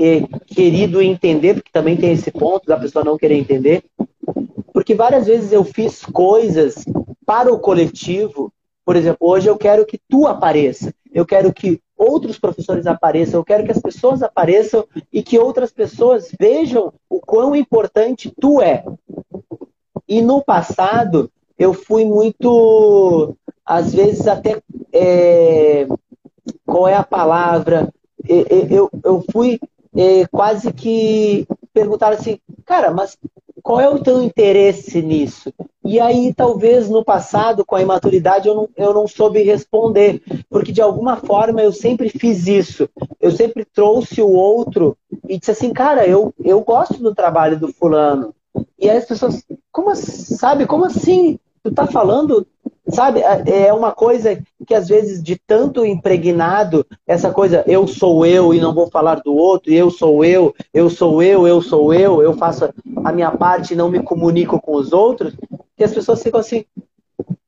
eh, querido entender, porque também tem esse ponto da pessoa não querer entender, porque várias vezes eu fiz coisas para o coletivo. Por exemplo, hoje eu quero que tu apareça. Eu quero que outros professores apareçam. Eu quero que as pessoas apareçam e que outras pessoas vejam o quão importante tu é. E no passado, eu fui muito, às vezes até, é, qual é a palavra? Eu, eu fui é, quase que perguntar assim, cara, mas qual é o teu interesse nisso? E aí, talvez no passado, com a imaturidade, eu não, eu não soube responder, porque de alguma forma eu sempre fiz isso. Eu sempre trouxe o outro e disse assim, cara, eu, eu gosto do trabalho do fulano. E aí as pessoas, como sabe, como assim? Tu tá falando Sabe, é, uma coisa que às vezes de tanto impregnado, essa coisa eu sou eu e não vou falar do outro, eu sou eu, eu sou eu, eu sou eu, eu faço a minha parte e não me comunico com os outros, que as pessoas ficam assim,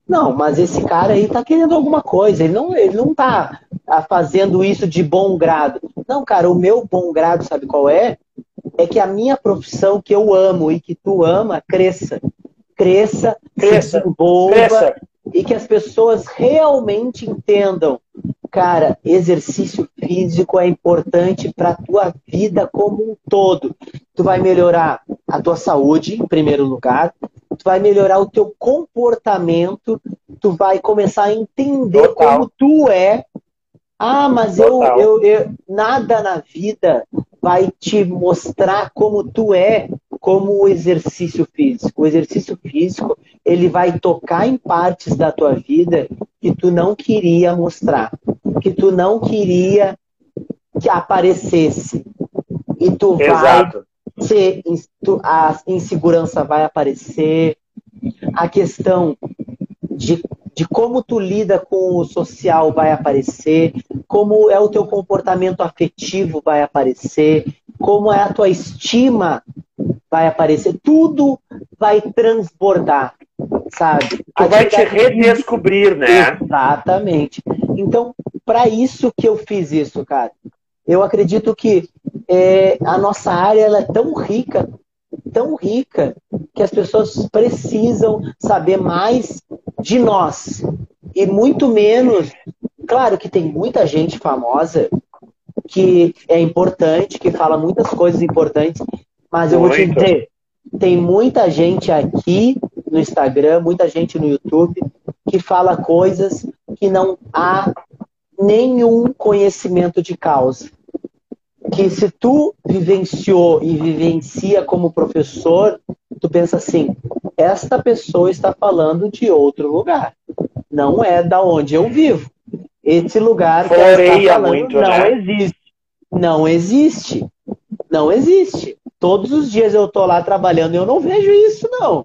não, mas esse cara aí tá querendo alguma coisa, ele não, ele não tá ah, fazendo isso de bom grado. Não, cara, o meu bom grado, sabe qual é? É que a minha profissão que eu amo e que tu ama cresça. Cresça, cresça, se desenvolva, cresça e que as pessoas realmente entendam, cara, exercício físico é importante para a tua vida como um todo. Tu vai melhorar a tua saúde, em primeiro lugar, tu vai melhorar o teu comportamento, tu vai começar a entender Total. como tu é. Ah, mas eu, eu, eu, nada na vida vai te mostrar como tu é como o exercício físico. O exercício físico, ele vai tocar em partes da tua vida que tu não queria mostrar, que tu não queria que aparecesse. E tu Exato. vai ser, a insegurança vai aparecer, a questão de, de como tu lida com o social vai aparecer, como é o teu comportamento afetivo vai aparecer, como é a tua estima vai aparecer, tudo vai transbordar. Sabe? Tu vai te redescobrir, né? Exatamente. Então, para isso que eu fiz isso, cara. Eu acredito que é, a nossa área ela é tão rica, tão rica, que as pessoas precisam saber mais de nós e muito menos. Claro que tem muita gente famosa que é importante, que fala muitas coisas importantes, mas eu vou te dizer, tem muita gente aqui no Instagram, muita gente no YouTube que fala coisas que não há nenhum conhecimento de causa. Que se tu vivenciou e vivencia como professor, tu pensa assim: esta pessoa está falando de outro lugar. Não é da onde eu vivo. Esse lugar que ela está falando muito, não né? existe. Não existe. Não existe. Todos os dias eu tô lá trabalhando e eu não vejo isso, não.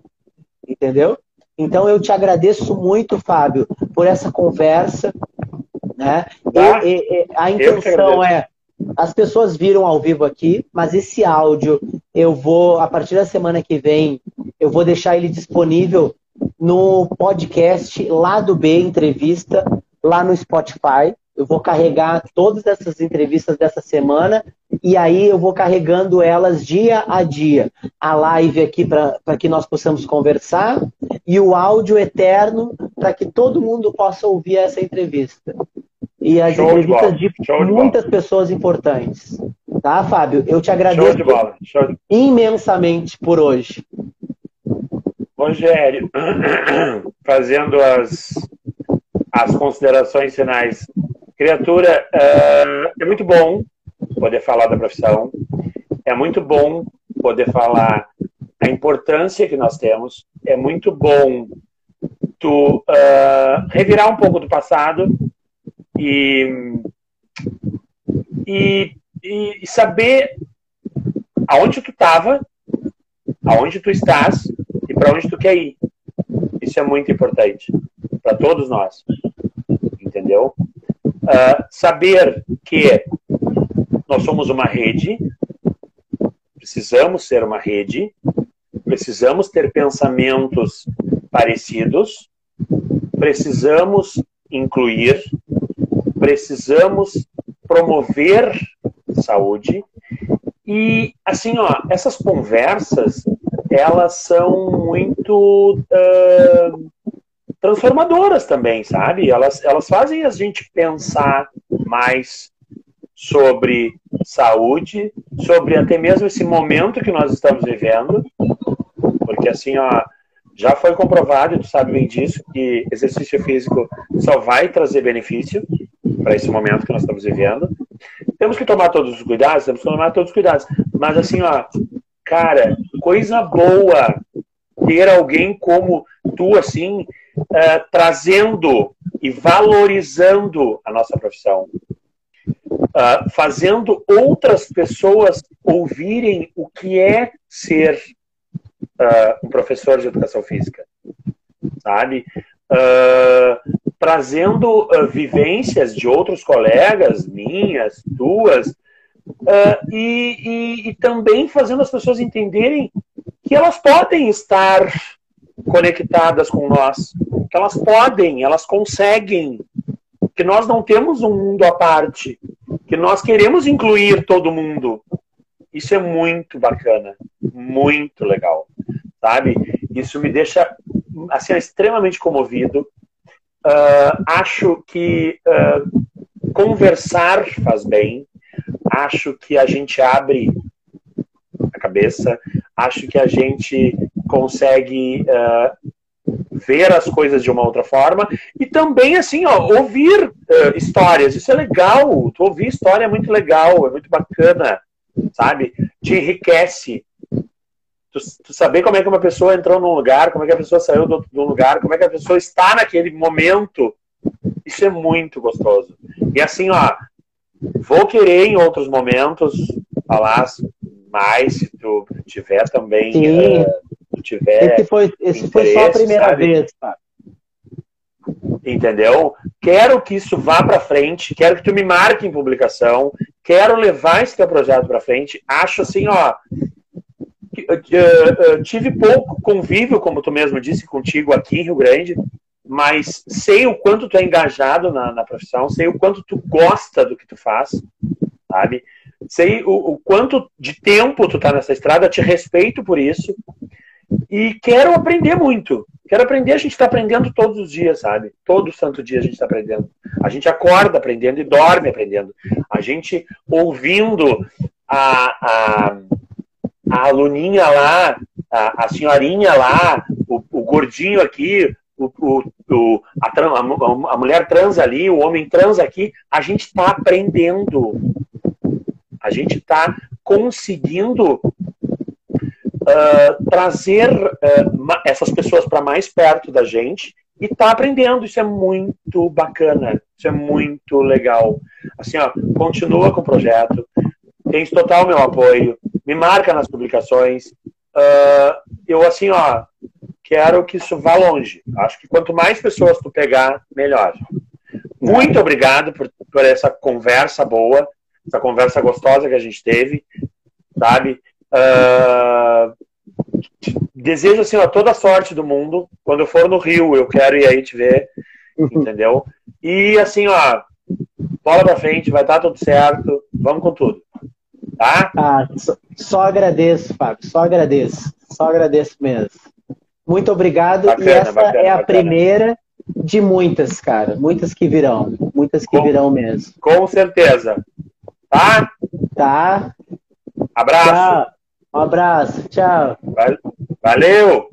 Entendeu? Então eu te agradeço muito, Fábio, por essa conversa. Né? Ah, e, e, a intenção é. As pessoas viram ao vivo aqui, mas esse áudio eu vou, a partir da semana que vem, eu vou deixar ele disponível no podcast lá do B Entrevista, lá no Spotify. Eu vou carregar todas essas entrevistas dessa semana e aí eu vou carregando elas dia a dia. A live aqui para que nós possamos conversar e o áudio eterno para que todo mundo possa ouvir essa entrevista. E as Show entrevistas de, de muitas pessoas importantes. Tá, Fábio? Eu te agradeço de imensamente por hoje. Rogério, fazendo as, as considerações finais. Criatura, uh, é muito bom poder falar da profissão, é muito bom poder falar a importância que nós temos, é muito bom tu uh, revirar um pouco do passado e, e, e saber aonde tu estava, aonde tu estás e para onde tu quer ir. Isso é muito importante para todos nós, entendeu? Uh, saber que nós somos uma rede, precisamos ser uma rede, precisamos ter pensamentos parecidos, precisamos incluir, precisamos promover saúde. E assim ó essas conversas elas são muito uh, transformadoras também sabe? Elas elas fazem a gente pensar mais sobre saúde sobre até mesmo esse momento que nós estamos vivendo porque assim ó já foi comprovado, tu sabe bem disso, que exercício físico só vai trazer benefício para esse momento que nós estamos vivendo. Temos que tomar todos os cuidados, temos que tomar todos os cuidados. Mas assim, ó, cara, coisa boa ter alguém como tu, assim, uh, trazendo e valorizando a nossa profissão. Uh, fazendo outras pessoas ouvirem o que é ser uh, um professor de educação física, sabe? Uh, trazendo vivências de outros colegas, minhas, tuas, e, e, e também fazendo as pessoas entenderem que elas podem estar conectadas com nós, que elas podem, elas conseguem, que nós não temos um mundo à parte, que nós queremos incluir todo mundo. Isso é muito bacana, muito legal sabe? Isso me deixa assim extremamente comovido. Uh, acho que uh, conversar faz bem. Acho que a gente abre a cabeça. Acho que a gente consegue uh, ver as coisas de uma outra forma e também assim ó, ouvir histórias. Isso é legal. Tu ouvir história é muito legal, é muito bacana, sabe? Te enriquece tu, tu, saber como é que uma pessoa entrou num lugar, como é que a pessoa saiu do, do lugar, como é que a pessoa está naquele momento, isso é muito gostoso. E assim, ó, vou querer em outros momentos falar mais, se tu tiver também. Uh, tiver esse foi, esse foi só a primeira sabe? vez? Entendeu? Quero que isso vá para frente, quero que tu me marque em publicação, quero levar esse teu projeto para frente. Acho assim, ó, uh, uh, tive pouco convívio, como tu mesmo disse, contigo aqui em Rio Grande, mas sei o quanto tu é engajado na, na profissão, sei o quanto tu gosta do que tu faz, sabe? Sei o, o quanto de tempo tu tá nessa estrada, te respeito por isso e quero aprender muito. Quero aprender, a gente está aprendendo todos os dias, sabe? Todo santo dia a gente está aprendendo. A gente acorda aprendendo e dorme aprendendo. A gente ouvindo a, a, a aluninha lá, a, a senhorinha lá, o, o gordinho aqui, o, o, o a, a, mulher trans ali, o homem trans aqui, a gente está aprendendo. A gente está conseguindo uh, trazer uh, essas pessoas para mais perto da gente e tá aprendendo. Isso é muito bacana, isso é muito legal. Assim, ó, continua com o projeto, tens total meu apoio, me marca nas publicações. Uh, eu, assim, ó, quero que isso vá longe. Acho que quanto mais pessoas tu pegar, melhor. Muito obrigado por, por essa conversa boa, essa conversa gostosa que a gente teve, sabe? Uh, desejo assim, ó, toda a sorte do mundo. Quando eu for no Rio, eu quero ir aí te ver, entendeu? E assim, ó, bola pra frente, vai estar tudo certo, vamos com tudo. Tá? Ah, só, só agradeço, Fábio, só agradeço. Só agradeço mesmo. Muito obrigado. Bacana, e essa bacana, é a bacana. primeira de muitas, cara. Muitas que virão. Muitas que com, virão mesmo. Com certeza. Tá? Tá. Abraço. Tchau. Um abraço. Tchau. Valeu.